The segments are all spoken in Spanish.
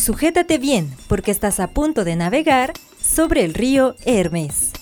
Sujétate bien, porque estás a punto de navegar sobre el río Hermes.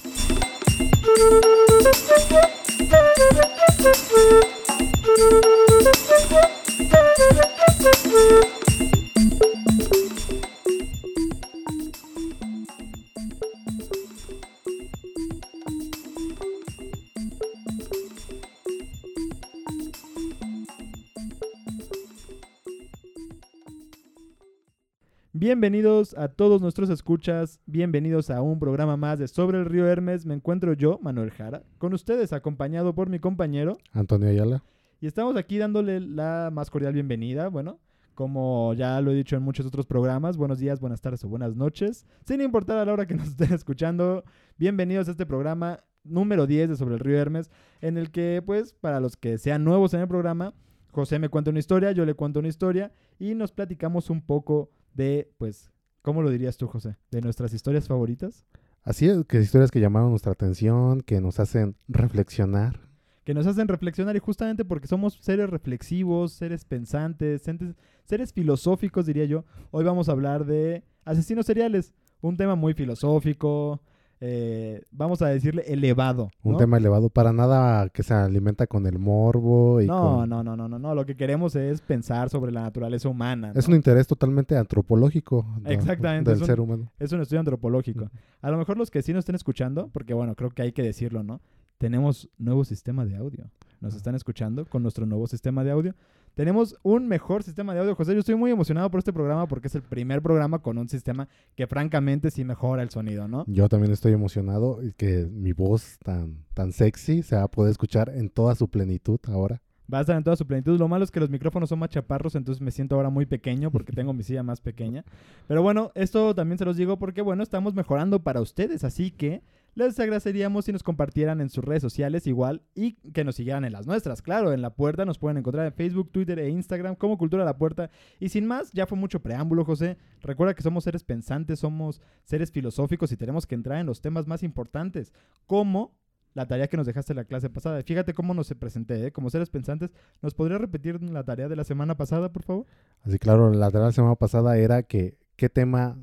Bienvenidos a todos nuestros escuchas, bienvenidos a un programa más de Sobre el Río Hermes. Me encuentro yo, Manuel Jara, con ustedes acompañado por mi compañero Antonio Ayala. y estamos aquí dándole la más cordial bienvenida, bueno, como ya lo he dicho en muchos otros programas, buenos días, buenas tardes o buenas noches, sin importar a la hora que nos estén escuchando, bienvenidos a este programa número 10 de Sobre el Río Hermes, en el que pues para los que sean nuevos en el programa, José me cuenta una historia, yo le cuento una historia y nos platicamos un poco de pues, ¿cómo lo dirías tú, José? De nuestras historias favoritas. Así es, que historias que llamaron nuestra atención, que nos hacen reflexionar. que nos hacen reflexionar y justamente porque somos seres reflexivos, seres pensantes, seres, seres filosóficos, diría yo, hoy vamos a hablar de asesinos seriales, un tema muy filosófico, eh, vamos a decirle elevado. Un tema elevado para nada que se alimenta con el morbo y No, con- no, no, no, no, no, lo que queremos es pensar sobre la naturaleza humana. Es un interés totalmente antropológico de- Exactamente, del un- ser humano. Es un estudio antropológico. A lo mejor los que sí nos estén escuchando, porque bueno, creo que hay que decirlo, ¿no? Tenemos nuevo sistema de audio. Nos están escuchando con nuestro nuevo sistema de audio. Tenemos un mejor sistema de audio, José. Yo estoy muy emocionado por este programa porque es el primer programa con un sistema que francamente sí mejora el sonido, ¿no? Yo también estoy emocionado y que mi voz tan, tan sexy se va a poder escuchar en toda su plenitud ahora. Va a estar en toda su plenitud. Lo malo es que los micrófonos son más chaparros, entonces me siento ahora muy pequeño porque tengo mi silla más pequeña. Pero bueno, esto también se los digo porque, bueno, estamos mejorando para ustedes, así que les agradeceríamos si nos compartieran en sus redes sociales igual y que nos siguieran en las nuestras. Claro, en La Puerta nos pueden encontrar en Facebook, Twitter e Instagram como Cultura La Puerta. Y sin más, ya fue mucho preámbulo, José. Recuerda que somos seres pensantes, somos seres filosóficos y tenemos que entrar en los temas más importantes, como la tarea que nos dejaste la clase pasada. Fíjate cómo nos presenté, ¿eh? Como seres pensantes. ¿Nos podría repetir la tarea de la semana pasada, por favor? Así claro, la tarea de la semana pasada era que qué tema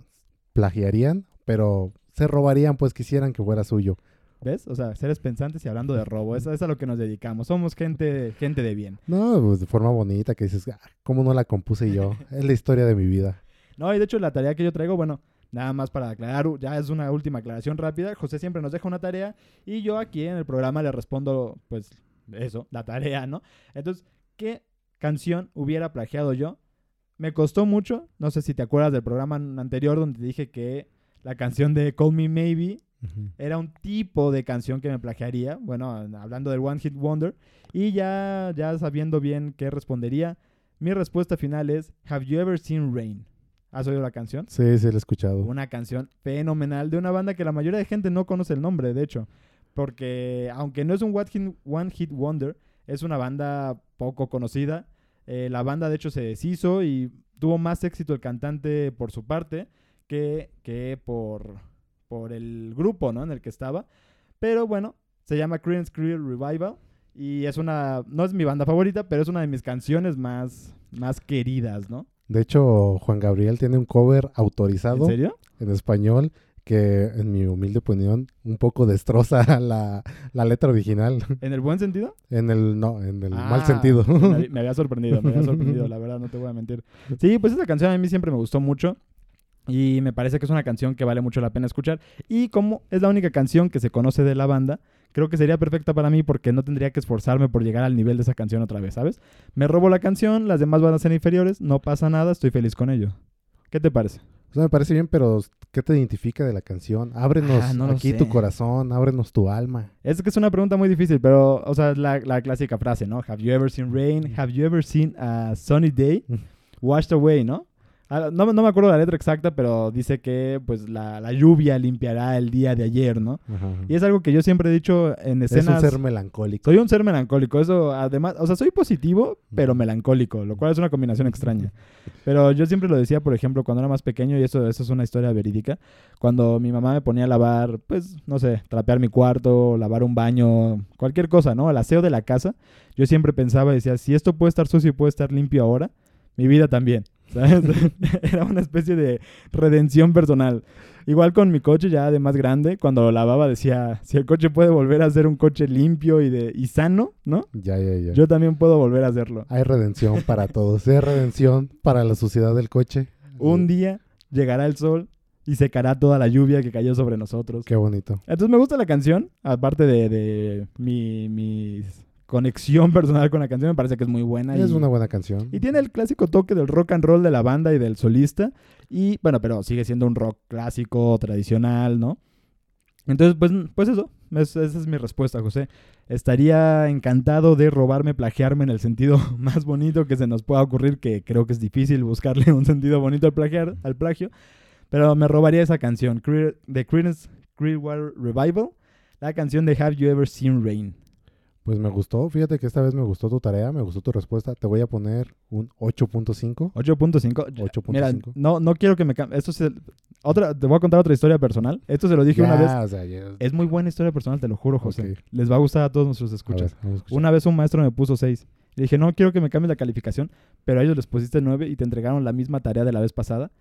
plagiarían, pero se robarían pues quisieran que fuera suyo. ¿Ves? O sea, seres pensantes y hablando de robo. Eso es a lo que nos dedicamos. Somos gente, gente de bien. No, pues, de forma bonita que dices, "Ah, ¿cómo no la compuse yo? Es la historia de mi vida. No, y de hecho la tarea que yo traigo, bueno, nada más para aclarar, ya es una última aclaración rápida. José siempre nos deja una tarea y yo aquí en el programa le respondo, pues, eso, la tarea, ¿no? Entonces, ¿qué canción hubiera plagiado yo? Me costó mucho, no sé si te acuerdas del programa anterior donde te dije que la canción de Call Me Maybe era un tipo de canción que me plagiaría, bueno, hablando del One Hit Wonder, y ya, ya sabiendo bien qué respondería, mi respuesta final es Have You Ever Seen Rain? ¿Has oído la canción? Sí, sí, lo he escuchado. Una canción fenomenal de una banda que la mayoría de gente no conoce el nombre, de hecho, porque aunque no es un One Hit, One Hit Wonder, es una banda poco conocida. Eh, la banda de hecho se deshizo y tuvo más éxito el cantante por su parte que, que por, por el grupo ¿no? en el que estaba. Pero bueno, se llama Creedence Clearwater Revival y es una, no es mi banda favorita, pero es una de mis canciones más, más queridas, ¿no? De hecho, Juan Gabriel tiene un cover ¿En autorizado serio? en español que, en mi humilde opinión, un poco destroza la, la letra original. ¿En el buen sentido? En el, no, en el Ah, mal sentido. Me, había- me había sorprendido, me había sorprendido, la verdad, no te voy a mentir. Sí, pues esa canción a mí siempre me gustó mucho. Y me parece que es una canción que vale mucho la pena escuchar. Y como es la única canción que se conoce de la banda, creo que sería perfecta para mí porque no tendría que esforzarme por llegar al nivel de esa canción otra vez, ¿sabes? Me robo la canción, las demás van a ser inferiores, no pasa nada, estoy feliz con ello. ¿Qué te parece? O sea, me parece bien, pero ¿qué te identifica de la canción? Ábrenos Ah, no aquí tu corazón, ábrenos tu alma. Es que es una pregunta muy difícil, pero, o sea, es la, la clásica frase, ¿no? Have you ever seen rain? Have you ever seen a sunny day? Washed away, ¿no? Ah, No, no me acuerdo la letra exacta, pero dice que pues la, la lluvia limpiará el día de ayer, ¿no? Ajá. Y es algo que yo siempre he dicho en Es un escenas. ser melancólico. Soy un ser melancólico, eso además, o sea, soy positivo, pero melancólico, lo cual es una combinación extraña. Pero yo siempre lo decía, por ejemplo, cuando era más pequeño, y eso, eso es una historia verídica, cuando mi mamá me ponía a lavar, pues, no sé, trapear mi cuarto, lavar un baño, cualquier cosa, ¿no? El aseo de la casa, yo siempre pensaba y decía, si esto puede estar sucio y puede estar limpio ahora, mi vida también. ¿Sabes? Era una especie de redención personal. Igual con mi coche ya de más grande, cuando lo lavaba decía, si el coche puede volver a ser un coche limpio y, de, y sano, ¿no? Ya, ya, ya. Yo también puedo volver a hacerlo. Hay redención para todos. Hay redención para la suciedad del coche. Un día llegará el sol y secará toda la lluvia que cayó sobre nosotros. Qué bonito. Entonces me gusta la canción, aparte de, de mi, mi conexión personal con la canción, me parece que es muy buena. Es y, una buena canción. y tiene el clásico toque del rock and roll de la banda y del solista. Y bueno, pero sigue siendo un rock clásico, tradicional, ¿no? Entonces, pues, pues eso, es- esa es mi respuesta, José. Estaría encantado de robarme, plagiarme en el sentido más bonito que se nos pueda ocurrir, que creo que es difícil buscarle un sentido bonito al, plagiar, al plagio. Pero me robaría esa canción, The Creedence Clearwater Revival, la canción de Have You Ever Seen Rain. Pues me gustó. Fíjate que esta vez me gustó tu tarea, me gustó tu respuesta. Te voy a poner un 8.5. 8.5. 8.5. Mira, no, no quiero que me cambie. Esto es otra, te voy a contar otra historia personal. Esto se lo dije una vez. Ya, o sea, ya- Es muy buena historia personal, te lo juro, José. Les va a gustar a todos nuestros escuchas. ver. Una vez un maestro me puso 6. Le dije, no quiero que me cambie la calificación, pero a ellos les pusiste 9 y te entregaron la misma tarea de la vez pasada.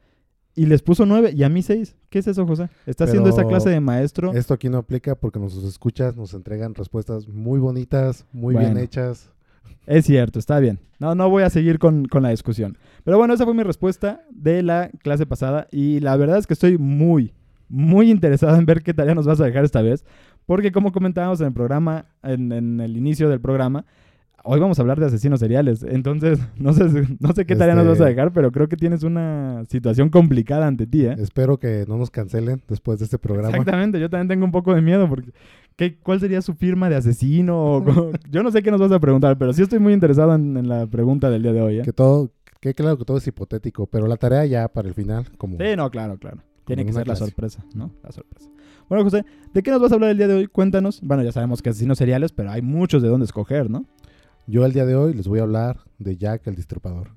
Y les puso 9 y a mí 6. ¿Qué es eso, José? ¿Estás haciendo esta clase de maestro? Esto aquí no aplica porque nuestros escuchas nos entregan respuestas muy bonitas, muy Bueno. bien hechas. Es cierto, está bien. No, no voy a seguir con, con la discusión. Pero bueno, esa fue mi respuesta de la clase pasada. Y la verdad es que estoy muy, muy interesado en ver qué tarea nos vas a dejar esta vez. Porque como comentábamos en el programa, en, en el inicio del programa, hoy vamos a hablar de asesinos seriales. Entonces, no sé, no sé qué tarea nos vas a Este- dejar, pero creo que tienes una situación complicada ante ti, ¿eh? Espero que no nos cancelen después de este programa. Exactamente, yo también tengo un poco de miedo porque ¿qué, ¿cuál sería su firma de asesino? Yo no sé qué nos vas a preguntar, pero sí estoy muy interesado en, en la pregunta del día de hoy. ¿eh? Que todo, que claro que todo es hipotético, pero la tarea ya para el final, como Sí, no, claro, claro. Tiene en que ser la sorpresa, ¿no? La sorpresa. Bueno, José, ¿de qué nos vas a hablar el día de hoy? Cuéntanos. Bueno, ya sabemos que asesinos seriales, pero hay muchos de dónde escoger, ¿no? Yo el día de hoy les voy a hablar de Jack el Destripador.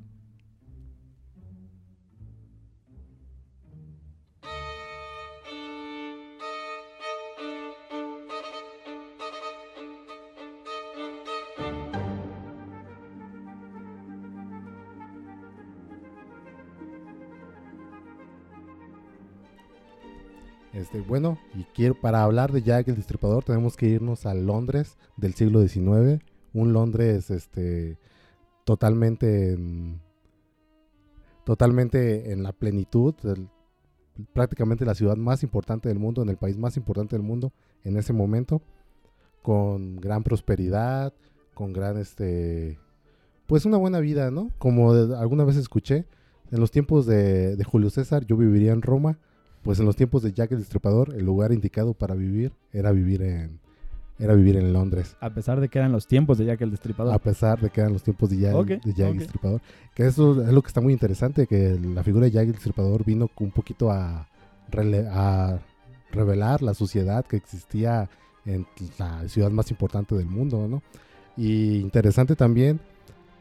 Este, bueno, y quiero para hablar de Jack el Destripador tenemos que irnos a Londres del siglo XIX, un Londres este totalmente en, totalmente en la plenitud, prácticamente la ciudad más importante del mundo, en el país más importante del mundo en ese momento, con gran prosperidad, con gran este pues una buena vida, ¿no? Como alguna vez escuché, en los tiempos de, de Julio César yo viviría en Roma, pues en los tiempos de Jack el Destripador el lugar indicado para vivir era vivir en era vivir en Londres. A pesar de que eran los tiempos de Jack el Destripador. A pesar de que eran los tiempos de Jack, de Jack el ok. Destripador. Que eso es lo que está muy interesante, que la figura de Jack el Destripador vino un poquito a, revelar la sociedad que existía en la ciudad más importante del mundo, ¿no? Y interesante también,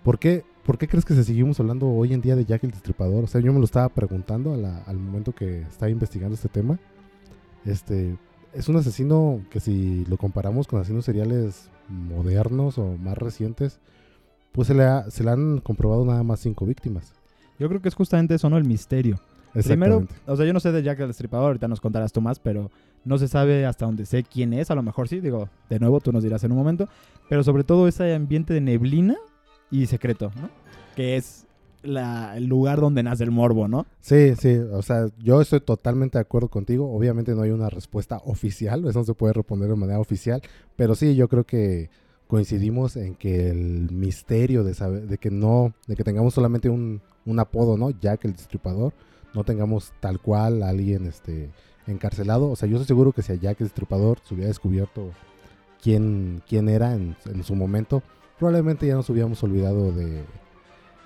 ¿por qué, por qué crees que se seguimos hablando hoy en día de Jack el Destripador? O sea, yo me lo estaba preguntando a la- al momento que estaba investigando este tema. Este, es un asesino que si lo comparamos con asesinos seriales modernos o más recientes, pues se le, ha- se le han comprobado nada más cinco víctimas. Yo creo que es justamente eso, ¿no? El misterio. Primero, o sea, yo no sé de Jack el Destripador, ahorita nos contarás tú más, pero no se sabe hasta donde sé quién es, a lo mejor sí, digo, de nuevo tú nos dirás en un momento, pero sobre todo ese ambiente de neblina y secreto, ¿no? Que es la- el lugar donde nace el morbo, ¿no? Sí, sí, o sea, yo estoy totalmente de acuerdo contigo. Obviamente no hay una respuesta oficial, eso no se puede responder de manera oficial, pero sí, yo creo que coincidimos en que el misterio de saber, de que no, de que tengamos solamente un, un apodo, ¿no? Jack el Destripador, no tengamos tal cual a alguien este, encarcelado. O sea, yo estoy seguro que si a Jack el Destripador se hubiera descubierto quién, quién era en, en su momento, probablemente ya nos hubiéramos olvidado de,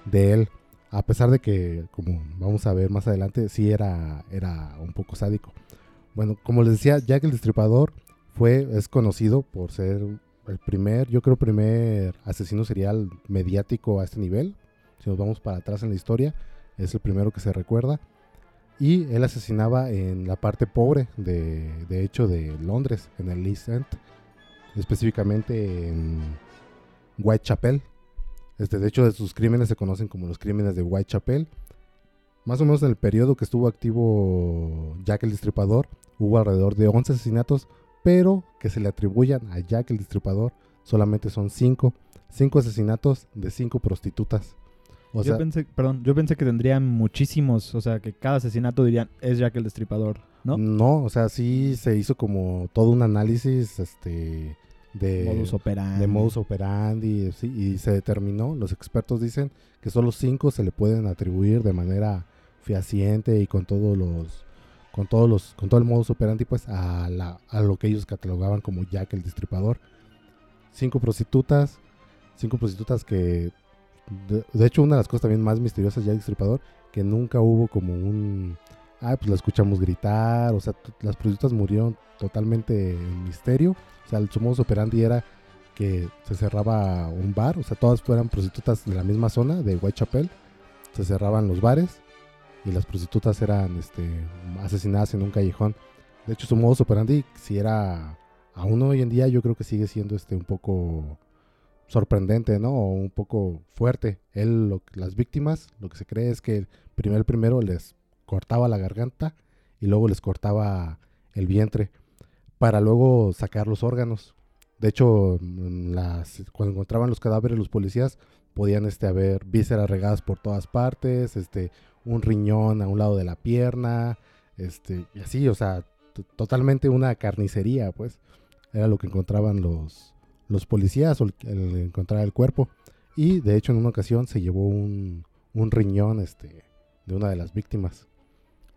de él. A pesar de que, como vamos a ver más adelante, sí era, era un poco sádico. Bueno, como les decía, Jack el Destripador fue, es conocido por ser el primer, yo creo, primer asesino serial mediático a este nivel. Si nos vamos para atrás en la historia, es el primero que se recuerda. Y él asesinaba en la parte pobre, de, de hecho, de Londres, en el East End, específicamente en Whitechapel. Este, de hecho, de sus crímenes se conocen como los crímenes de Whitechapel. más o menos en el periodo que estuvo activo Jack el Destripador, hubo alrededor de 11 asesinatos, pero que se le atribuyan a Jack el Destripador solamente son 5. 5 asesinatos de 5 prostitutas. O yo sea, pensé, perdón, yo pensé que tendrían muchísimos, o sea, que cada asesinato dirían, es Jack el Destripador, ¿no? no, o sea, sí se hizo como todo un análisis este de modus operandi. de modus operandi sí, y se determinó, los expertos dicen que solo 5 se le pueden atribuir de manera fehaciente y con todos los con todos los con todo el modus operandi pues a, la, a lo que ellos catalogaban como Jack el Destripador. Cinco prostitutas, cinco prostitutas que de, de hecho una de las cosas también más misteriosas Jack el Destripador que nunca hubo como un ah pues la escuchamos gritar, o sea, las prostitutas murieron totalmente en misterio, o sea, el su modus operandi era que se cerraba un bar, o sea, todas fueran prostitutas de la misma zona de Whitechapel, se cerraban los bares y las prostitutas eran este, asesinadas en un callejón. De hecho, su modus operandi, si era aún hoy en día, yo creo que sigue siendo este un poco sorprendente, ¿no? O un poco fuerte. Él, las víctimas, lo que se cree es que primero, primero les cortaba la garganta y luego les cortaba el vientre para luego sacar los órganos. De hecho, mm, las, cuando encontraban los cadáveres los policías podían este, haber vísceras regadas por todas partes, este, un riñón a un lado de la pierna, este, y así, o sea, totalmente una carnicería, pues. Era lo que encontraban los, los policías, el encontrar el cuerpo. Y de hecho, en una ocasión se llevó un, un riñón este, de una de las víctimas.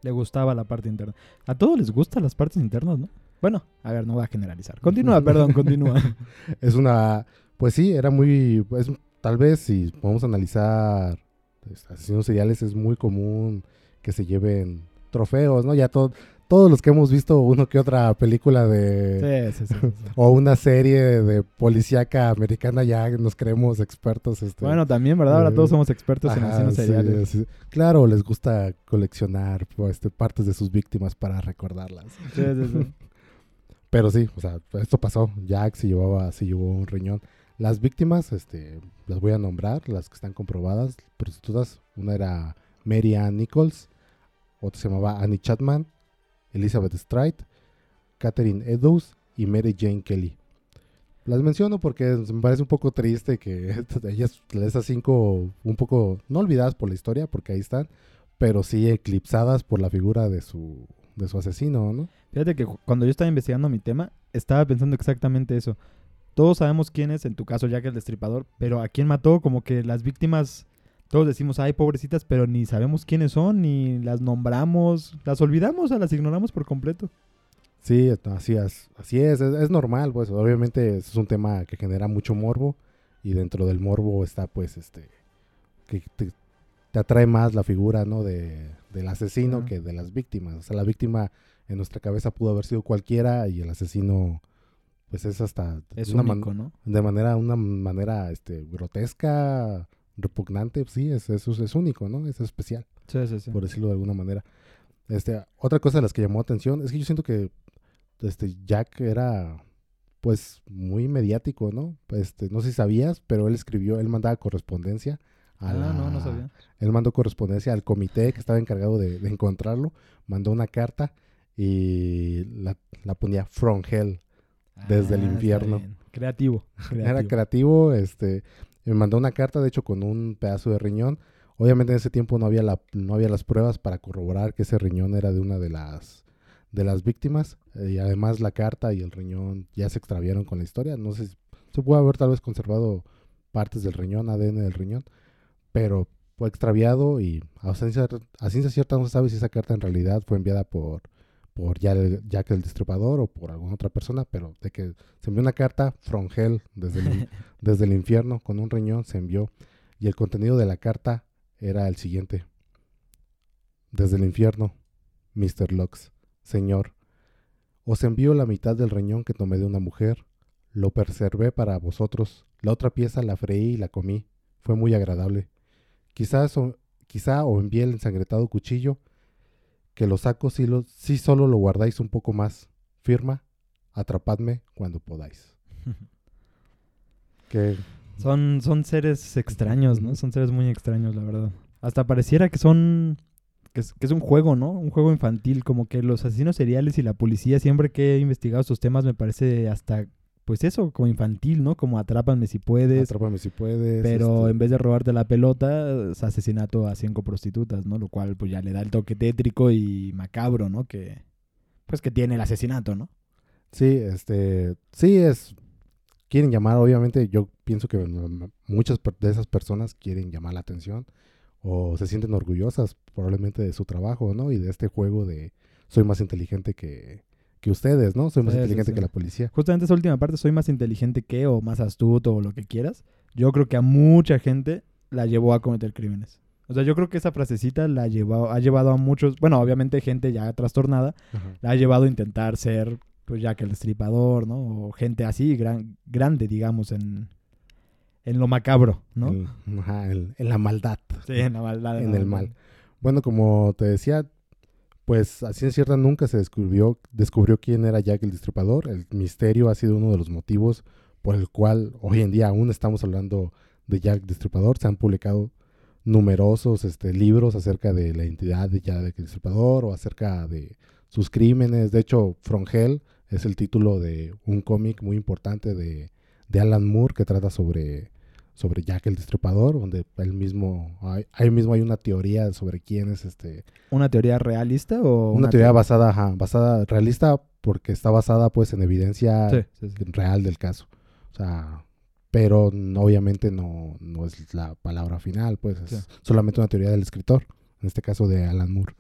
Le gustaba la parte interna. A todos les gustan las partes internas, ¿no? Bueno, a ver, no voy a generalizar. Continúa, perdón, continúa. Es una, pues sí, era muy, pues tal vez si podemos analizar pues, asesinos seriales es muy común que se lleven trofeos, ¿no? Ya todo, todos los que hemos visto uno que otra película de Sí, sí, sí. o una serie de policíaca americana ya nos creemos expertos. Este, Bueno, también, ¿verdad? Ahora Eh, todos somos expertos en Ajá, asesinos sí, seriales. Claro, les gusta coleccionar pues, este, partes de sus víctimas para recordarlas. Pero sí, o sea, esto pasó. Jack se llevaba, se llevó un riñón. Las víctimas, este, las voy a nombrar, las que están comprobadas, prostitutas. Una era Mary Ann Nichols, otra se llamaba Annie Chapman, Elizabeth Stride, Catherine Eddowes y Mary Jane Kelly. Las menciono porque me parece un poco triste que ellas, esas cinco, un poco, no olvidadas por la historia, porque ahí están, pero sí eclipsadas por la figura de su, de su asesino, ¿no? Fíjate que cu- cuando yo estaba investigando mi tema, estaba pensando exactamente eso. Todos sabemos quién es, en tu caso Jack el Destripador, pero a quién mató, como que las víctimas, todos decimos, ay, pobrecitas, pero ni sabemos quiénes son, ni las nombramos, las olvidamos, o las ignoramos por completo. Sí, así es, así es, es, es normal, pues obviamente es un tema que genera mucho morbo y dentro del morbo está pues este, que te, te atrae más la figura, ¿no? De, del asesino que de las víctimas. O sea, la víctima en nuestra cabeza pudo haber sido cualquiera y el asesino pues es hasta Es una man- único, ¿no? de manera, una manera este, grotesca, repugnante, sí, es, es, es único, ¿no? Es especial Sí, sí, sí. por decirlo de alguna manera. Este, otra cosa de las que llamó atención es que yo siento que este Jack era pues muy mediático, ¿no? Este, no sé si sabías, pero él escribió, él mandaba correspondencia a Ah, no, no sabía. Él mandó correspondencia al comité que estaba encargado de, de encontrarlo, mandó una carta y la, la ponía From Hell. Desde el Ah, infierno. bien. Creativo. Era creativo. creativo, me mandó una carta, de hecho, con un pedazo de riñón. Obviamente en ese tiempo no había, la, no había las pruebas para corroborar que ese riñón era de una de las, de las víctimas. eh, y además la carta y el riñón ya se extraviaron con la historia. No sé si se puede haber tal vez conservado partes del riñón, ADN del riñón, pero fue extraviado y a a ciencia cierta no se sabe si esa carta en realidad fue enviada por, por Ya- Jack el Destripador o por alguna otra persona, pero de que se envió una carta from hell desde el, desde el infierno con un riñón se envió y el contenido de la carta era el siguiente. Desde el infierno, Mr. Lux, Señor, os envío la mitad del riñón que tomé de una mujer, lo preservé para vosotros, la otra pieza la freí y la comí, fue muy agradable. Quizás o, quizá o envié el ensangretado cuchillo, que lo saco si, lo, si solo lo guardáis un poco más. Firma, atrapadme cuando podáis. Que Son, son seres extraños, ¿no? Son seres muy extraños, la verdad. Hasta pareciera que son que es, que es un juego, ¿no? Un juego infantil, como que los asesinos seriales y la policía, siempre que he investigado estos temas, me parece hasta, pues eso, como infantil, ¿no? Como atrápame si puedes. Atrápame si puedes. Pero este, en vez de robarte la pelota, es asesinato a cinco prostitutas, ¿no? Lo cual pues ya le da el toque tétrico y macabro, ¿no? Que pues que tiene el asesinato, ¿no? Sí, este, sí es, quieren llamar, obviamente, yo pienso que mm, muchas per- de esas personas quieren llamar la atención o se sienten orgullosas probablemente de su trabajo, ¿no? Y de este juego de soy más inteligente que, que ustedes, ¿no? Soy más Sí, inteligente sí. que la policía. Justamente esa última parte, soy más inteligente que o más astuto o lo que quieras. Yo creo que a mucha gente la llevó a cometer crímenes. O sea, yo creo que esa frasecita la llevó, ha llevado a muchos, bueno, obviamente gente ya trastornada, la ha llevado a intentar ser, pues ya que el destripador, ¿no? O gente así, gran, grande, digamos, en, en lo macabro, ¿no? En, ajá, en- en la maldad. Sí, en la maldad. en el mal. Bueno, como te decía, pues así es cierta nunca se descubrió, descubrió quién era Jack el Destripador. El misterio ha sido uno de los motivos por el cual hoy en día aún estamos hablando de Jack Destripador. Se han publicado numerosos este, libros acerca de la identidad de Jack el Destripador o acerca de sus crímenes. De hecho, From Hell es el título de un cómic muy importante de, de Alan Moore que trata sobre sobre Jack el Destripador, donde él mismo, hay, ahí mismo hay una teoría sobre quién es este, ¿Una teoría realista o una, teoría basada, ajá, basada, realista, porque está basada pues en evidencia Sí, sí, sí. real del caso. O sea, pero obviamente no, no es la palabra final, pues es solamente una teoría del escritor, en este caso de Alan Moore.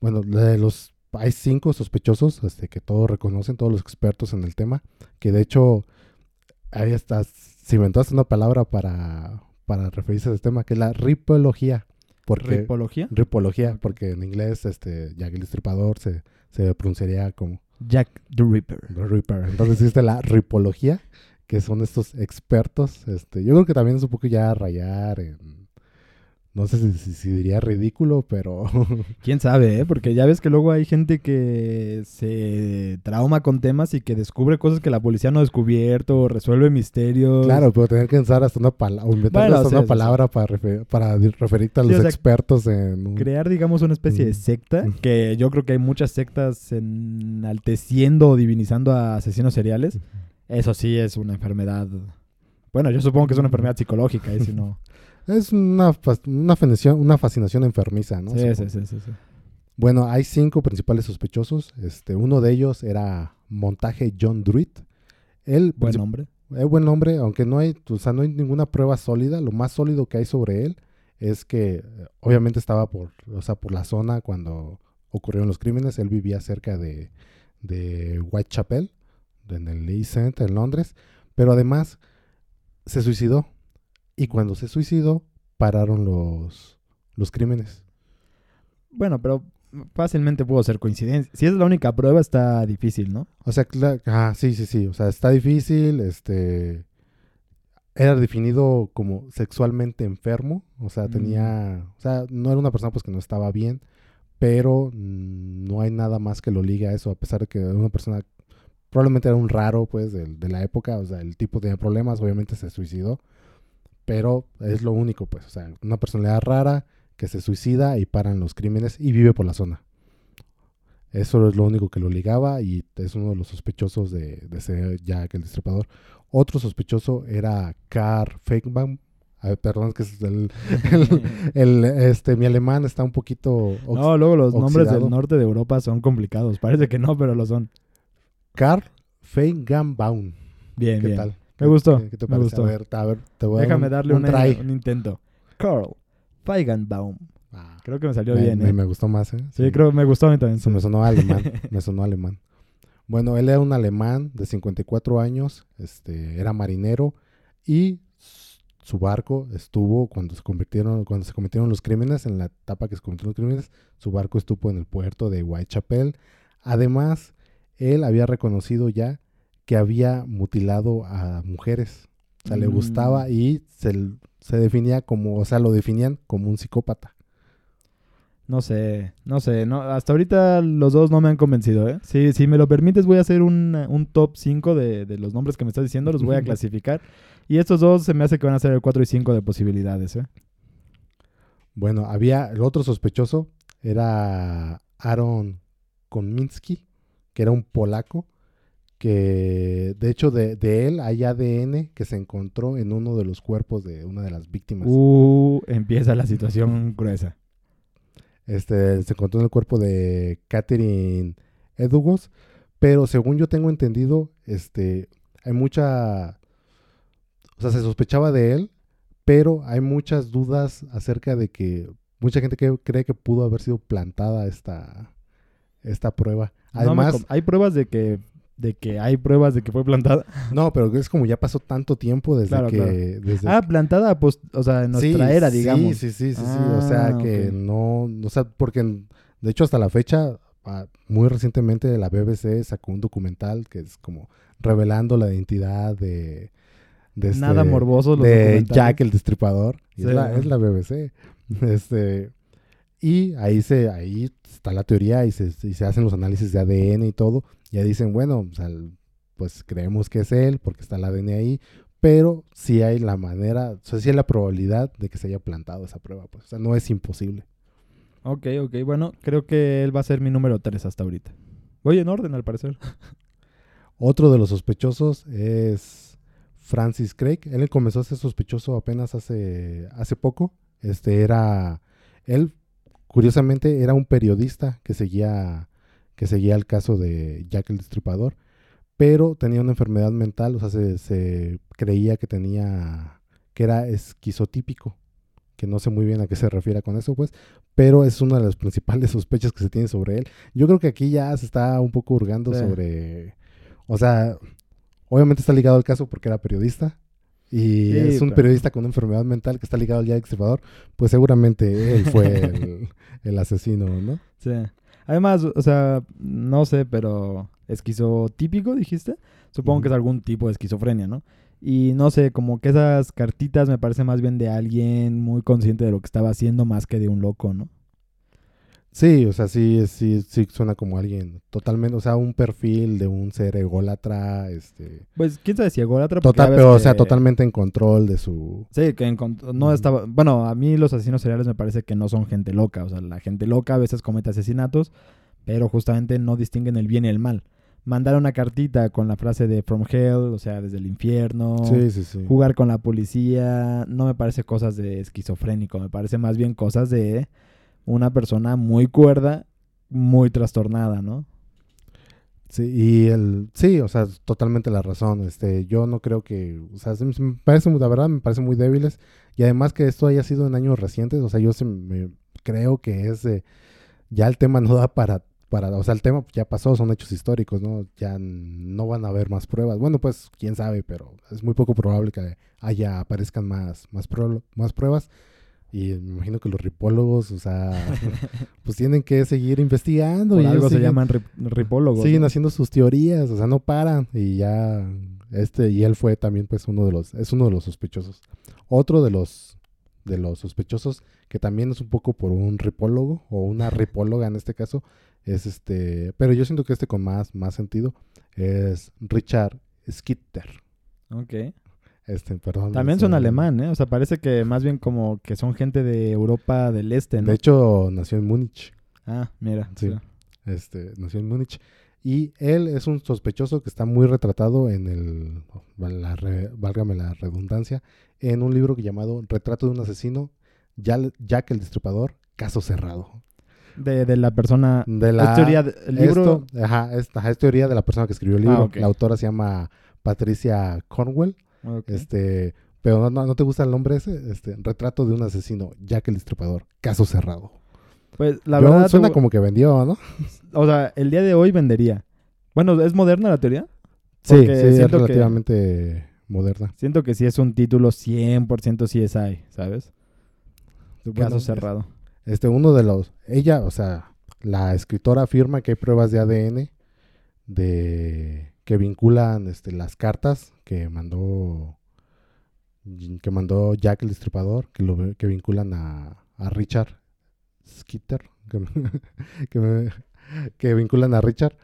Bueno, de los hay cinco sospechosos este, que todos reconocen, todos los expertos en el tema, que de hecho ahí está, se inventaste una palabra para, para referirse a este tema, que es la ripología. Porque, ¿Ripología? ripología, porque en inglés este, Jack el Destripador se, se pronunciaría como Jack the Ripper. The Ripper. Entonces existe la ripología, que son estos expertos. Este, yo creo que también es un poco ya rayar en... No sé si, si- si diría ridículo, pero... ¿Quién sabe, eh? Porque ya ves que luego hay gente que se trauma con temas y que descubre cosas que la policía no ha descubierto, o resuelve misterios. claro, pero tener que usar hasta una palabra, o inventar Bueno, hasta una palabra para, refer- para referirte a Sí, los o sea, expertos en... Crear, digamos, una especie de Mm. secta, que yo creo que hay muchas sectas enalteciendo o divinizando a asesinos seriales. Eso sí es una enfermedad. Bueno, yo supongo que es una enfermedad psicológica, y si no. Es una, una, fascinación, una fascinación enfermiza, ¿no? Sí, sí, sí, sí, sí. Bueno, hay cinco principales sospechosos. Este, uno de ellos era Montaje John Druitt. Él, Buen princip- nombre. Es buen nombre, aunque no hay, o sea, no hay ninguna prueba sólida. Lo más sólido que hay sobre él es que eh, obviamente estaba por, o sea, por la zona cuando ocurrieron los crímenes. Él vivía cerca de, de Whitechapel, en el East End, en Londres. Pero además se suicidó. Y cuando se suicidó, pararon los, los crímenes. Bueno, pero fácilmente pudo ser coincidencia. Si es la única prueba, está difícil, ¿no? O sea, ah, sí, sí, sí. O sea, está difícil. Este. Era definido como sexualmente enfermo. O sea, Mm. tenía. O sea, no era una persona pues que no estaba bien. Pero mm, no hay nada más que lo ligue a eso. A pesar de que era una persona. Probablemente era un raro, pues, del- de, la época. O sea, el tipo tenía problemas. Obviamente se suicidó. Pero es lo único, pues. O sea, una personalidad rara que se suicida y paran los crímenes y vive por la zona. Eso es lo único que lo ligaba y es uno de los sospechosos de, de ser Jack el Destripador. Otro sospechoso era Karl Feigbaum. Ay, perdón, es que es el, el- el, este, mi alemán está un poquito... No, luego los nombres del norte de Europa son complicados. Parece que no, pero lo son. Karl Feigenbaum. Bien, ¿Qué bien. tal? Me gustó, ¿Qué, qué te me gustó. A ver, a ver, te voy a dar Déjame un- darle un una- un intento. Carl Feigenbaum. Ah, Creo que me salió me, bien, me- ¿eh? me gustó más, ¿eh? Sí, creo que me gustó a mí también. Me sonó alemán, me sonó alemán. Bueno, él era un alemán de 54 años, este, era marinero y su barco estuvo cuando se convirtieron cuando se cometieron los crímenes en la etapa que se cometieron los crímenes, su barco estuvo en el puerto de Whitechapel. Además, él había reconocido ya que había mutilado a mujeres. O sea, le Mm. gustaba y se, se definía como, o sea, lo definían como un psicópata. No sé, no sé. No, hasta ahorita los dos no me han convencido, ¿eh? Si, si me lo permites, voy a hacer un, un top 5 de, de los nombres que me estás diciendo. Los voy a clasificar. Y estos dos se me hace que van a ser el 4 y 5 de posibilidades, ¿eh? Bueno, había el otro sospechoso, era Aaron Kominski, que era un polaco, que de hecho de, de él hay ADN que se encontró en uno de los cuerpos de una de las víctimas. Uh, empieza la situación gruesa. Este, se encontró en el cuerpo de Catherine Edugos, pero según yo tengo entendido, este, hay mucha, o sea, se sospechaba de él, pero hay muchas dudas acerca de que mucha gente que cree que pudo haber sido plantada esta, esta prueba. Además, hay pruebas de que, de que hay pruebas de que fue plantada. no, pero es como ya pasó tanto tiempo desde Claro, que, claro. desde Ah, plantada, pues, o sea, en nuestra Sí, era, digamos. Sí, sí, sí, sí. O sea, Ah, que ok. no, o sea, porque de hecho hasta la fecha, ah, muy recientemente la BBC sacó un documental que es como revelando la identidad de, de este- Nada morboso los de. Jack el Destripador. Y Sí, es, la, ¿no? es la BBC. Este, y ahí se, ahí está la teoría y se, y se hacen los análisis de ADN y todo. Ya dicen, bueno, o sea, pues creemos que es él porque está el ADN ahí. Pero sí hay la manera, o sea, sí hay la probabilidad de que se haya plantado esa prueba. Pues, o sea, no es imposible. Ok, ok. Bueno, creo que él va a ser mi número 3 hasta ahorita. Voy en orden, al parecer. Otro de los sospechosos es Francis Craig. Él comenzó a ser sospechoso apenas hace, hace poco. Este era. Él, curiosamente, era un periodista que seguía, que seguía el caso de Jack el Destripador. Pero tenía una enfermedad mental. O sea, se, se creía que tenía. que era esquizotípico. Que no sé muy bien a qué se refiere con eso, pues. Pero es una de las principales sospechas que se tiene sobre él. Yo creo que aquí ya se está un poco hurgando Sí. sobre. O sea, obviamente está ligado al caso porque era periodista. Y Sí, es un pero- periodista con una enfermedad mental que está ligado al Jack Destripador. Pues seguramente él fue el, el asesino, ¿no? Sí. Además, o sea, no sé, pero esquizotípico, dijiste. Supongo que es algún tipo de esquizofrenia, ¿no? Y no sé, como que esas cartitas me parece más bien de alguien muy consciente de lo que estaba haciendo más que de un loco, ¿no? Sí, o sea, sí, sí, sí suena como alguien totalmente, o sea, un perfil de un ser ególatra, este, Pues quién sabe si ególatra. total, pero o sea, totalmente en control de su, Sí, que encont- no estaba. Bueno, a mí los asesinos seriales me parece que no son gente loca. O sea, la gente loca a veces comete asesinatos, pero justamente no distinguen el bien y el mal. Mandar una cartita con la frase de From Hell, o sea, desde el infierno. sí, sí, sí. Jugar con la policía. No me parece cosas de esquizofrénico. Me parece más bien cosas de una persona muy cuerda, muy trastornada, ¿no? Sí, y el, sí, o sea, totalmente la razón. Este, yo no creo que, o sea, se me parece, la verdad, me parece muy débiles. Y además que esto haya sido en años recientes, o sea, yo se me- creo que es, de- ya el tema no da para, para, o sea, el tema ya pasó, son hechos históricos, ¿no? Ya no van a haber más pruebas. Bueno, pues, quién sabe, pero es muy poco probable que haya, aparezcan más, más pruebas. Y me imagino que los ripólogos, o sea, pues tienen que seguir investigando. Por y algo se siguen- llaman rip- ripólogos. siguen ¿no? haciendo sus teorías, o sea, no paran y ya este y él fue también pues uno de los es uno de los sospechosos. Otro de los de los sospechosos que también es un poco por un ripólogo o una ripóloga en este caso es este, pero yo siento que este con más más sentido es Richard Skitter. Ok. Este, perdón. También es, son eh, alemán, ¿eh? O sea, parece que más bien como que son gente de Europa del Este, ¿no? De hecho, nació en Múnich. Ah, mira. Sí. Este, nació en Múnich. Y él es un sospechoso que está muy retratado en el, la re- válgame la redundancia, en un libro llamado Retrato de un asesino, Ya- Jack el Destripador, caso cerrado. De, de la persona... De la, es teoría de- el libro... esto, ajá, es, ajá, es teoría de la persona que escribió el libro. Ah. La autora se llama Patricia Cornwell. Este, pero no, no, ¿no te gusta el nombre ese? Este, Retrato de un asesino, Jack el Destripador, caso cerrado. Pues la Yo- verdad... suena te- como que vendió, ¿no? O sea, el día de hoy vendería. Bueno, ¿es moderna la teoría? Sí, Porque sí, es que- relativamente moderna. Siento que sí es un título 100% CSI, ¿sabes? Caso cerrado. Este, uno de los, ella, o sea, la escritora afirma que hay pruebas de ADN de que vinculan este, las cartas que mandó que mandó Jack el Destripador, que lo que vinculan a, a Richard Skitter, que, me- que, me- que vinculan a Richard.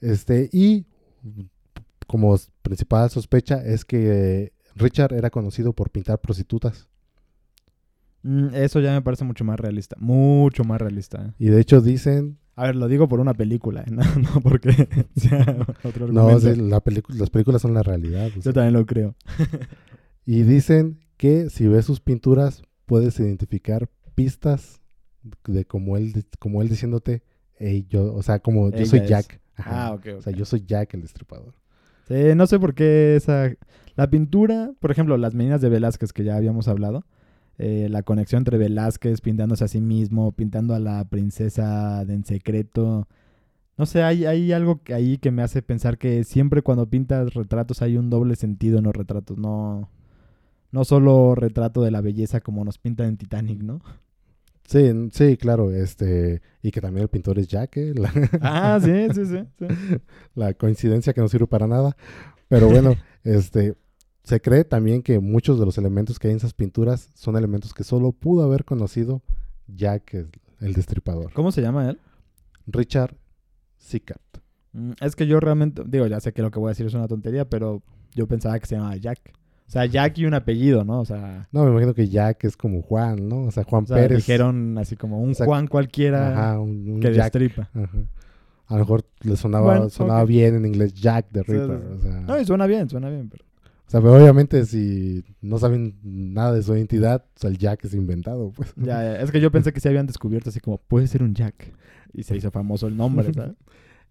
Este, y como principal sospecha es que Richard era conocido por pintar prostitutas. Mm, eso ya me parece mucho más realista. Mucho más realista. ¿eh? Y de hecho dicen, A ver, lo digo por una película, ¿eh? no, no porque sea otro no, argumento. sí, la las películas son la realidad. Yo sea. también lo creo. Y dicen que si ves sus pinturas puedes identificar pistas de como él, como él diciéndote, "Ey, yo, o sea, como yo soy. Jack. Ajá. Ah, ok, O sea, yo soy Jack el destripador. Sí, no sé por qué esa... La pintura, por ejemplo, las meninas de Velázquez que ya habíamos hablado, eh, la conexión entre Velázquez pintándose a sí mismo, pintando a la princesa de en secreto. No sé, hay, hay algo que ahí que me hace pensar que siempre cuando pintas retratos hay un doble sentido en los retratos, no, no solo retrato de la belleza como nos pintan en Titanic, ¿no? Sí, sí, claro, este, y que también el pintor es Jack, ¿eh? la, Ah, sí, sí, sí. sí. la coincidencia que no sirve para nada. Pero bueno, este, se cree también que muchos de los elementos que hay en esas pinturas son elementos que solo pudo haber conocido Jack el, destripador. ¿Cómo se llama él? Richard Sickert. Mm, Es que yo realmente, digo, ya sé que lo que voy a decir es una tontería, pero yo pensaba que se llamaba Jack. O sea, Jack y un apellido, ¿no? O sea, No, me imagino que Jack es como Juan, ¿no? O sea, Juan o sea, Pérez. dijeron así como un O sea, Juan cualquiera Ajá, un, un que Jack. destripa. Ajá. A lo mejor le sonaba, Bueno, sonaba bien en inglés Jack Sí, Ripper. O, sea, No, y suena bien, suena bien, pero... o sea, pero obviamente si no saben nada de su identidad, o sea, el Jack es inventado, pues. Ya, ya, es que yo pensé que se habían descubierto así como, puede ser un Jack. Y se hizo famoso el nombre, ¿sabes?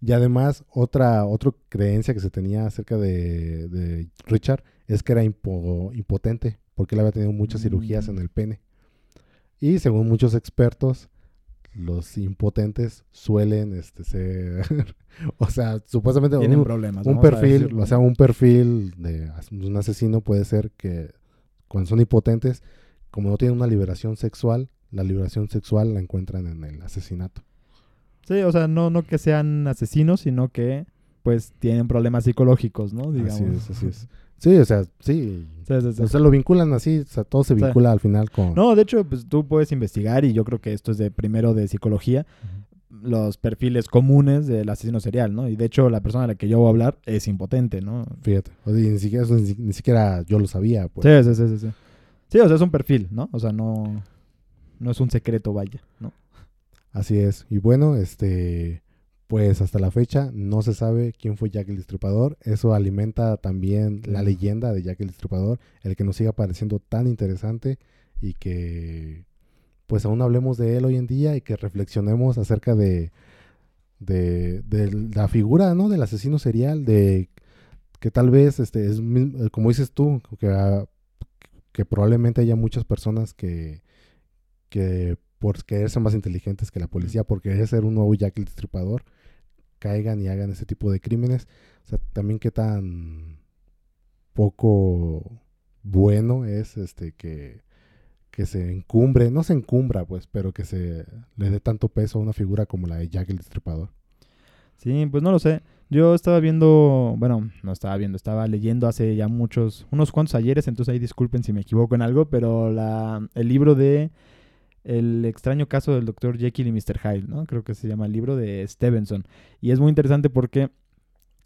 Y además, otra, otra creencia que se tenía acerca de, de Richard es que era impo- impotente, porque él había tenido muchas cirugías Mm. en el pene. Y según muchos expertos, los impotentes suelen este, ser, o sea, supuestamente Tienen un, problemas. un perfil, o sea, un perfil de un asesino puede ser que cuando son impotentes, como no tienen una liberación sexual, la liberación sexual la encuentran en el asesinato. Sí, o sea, no, no que sean asesinos, sino que pues tienen problemas psicológicos, ¿no? Digamos. Así es, así es. Sí, o sea, sí. Sí, sí, sí. O sea, lo vinculan así, o sea, todo se vincula al final con... No, de hecho, pues tú puedes investigar y yo creo que esto es de primero de psicología, los perfiles comunes del asesino serial, ¿no? Y de hecho, la persona de la que yo voy a hablar es impotente, ¿no? Fíjate, o sea, ni siquiera, eso ni, ni siquiera yo lo sabía, pues. Sí, sí, sí, sí, sí. Sí, o sea, es un perfil, ¿no? O sea, no, no es un secreto, vaya, ¿no? Así es. Y bueno, este, pues hasta la fecha no se sabe quién fue Jack el Destripador. Eso alimenta también la leyenda de Jack el Destripador, el que nos siga pareciendo tan interesante y que pues aún hablemos de él hoy en día y que reflexionemos acerca de, de, de la figura, ¿no? Del asesino serial, de que tal vez, este, es como dices tú, que, ah, que probablemente haya muchas personas que, que por querer ser más inteligentes que la policía, por querer ser un nuevo Jack el Destripador, caigan y hagan ese tipo de crímenes. O sea, también qué tan poco bueno es este que, que se encumbre, no se encumbra pues, pero que se le dé tanto peso a una figura como la de Jack el Destripador. Sí, pues no lo sé. Yo estaba viendo, bueno, no estaba viendo, estaba leyendo hace ya muchos, unos cuantos ayeres, entonces ahí disculpen si me equivoco en algo, pero la, el libro de El extraño caso del Dr. Jekyll y Mr. Hyde, ¿no? Creo que se llama el libro de Stevenson. Y es muy interesante porque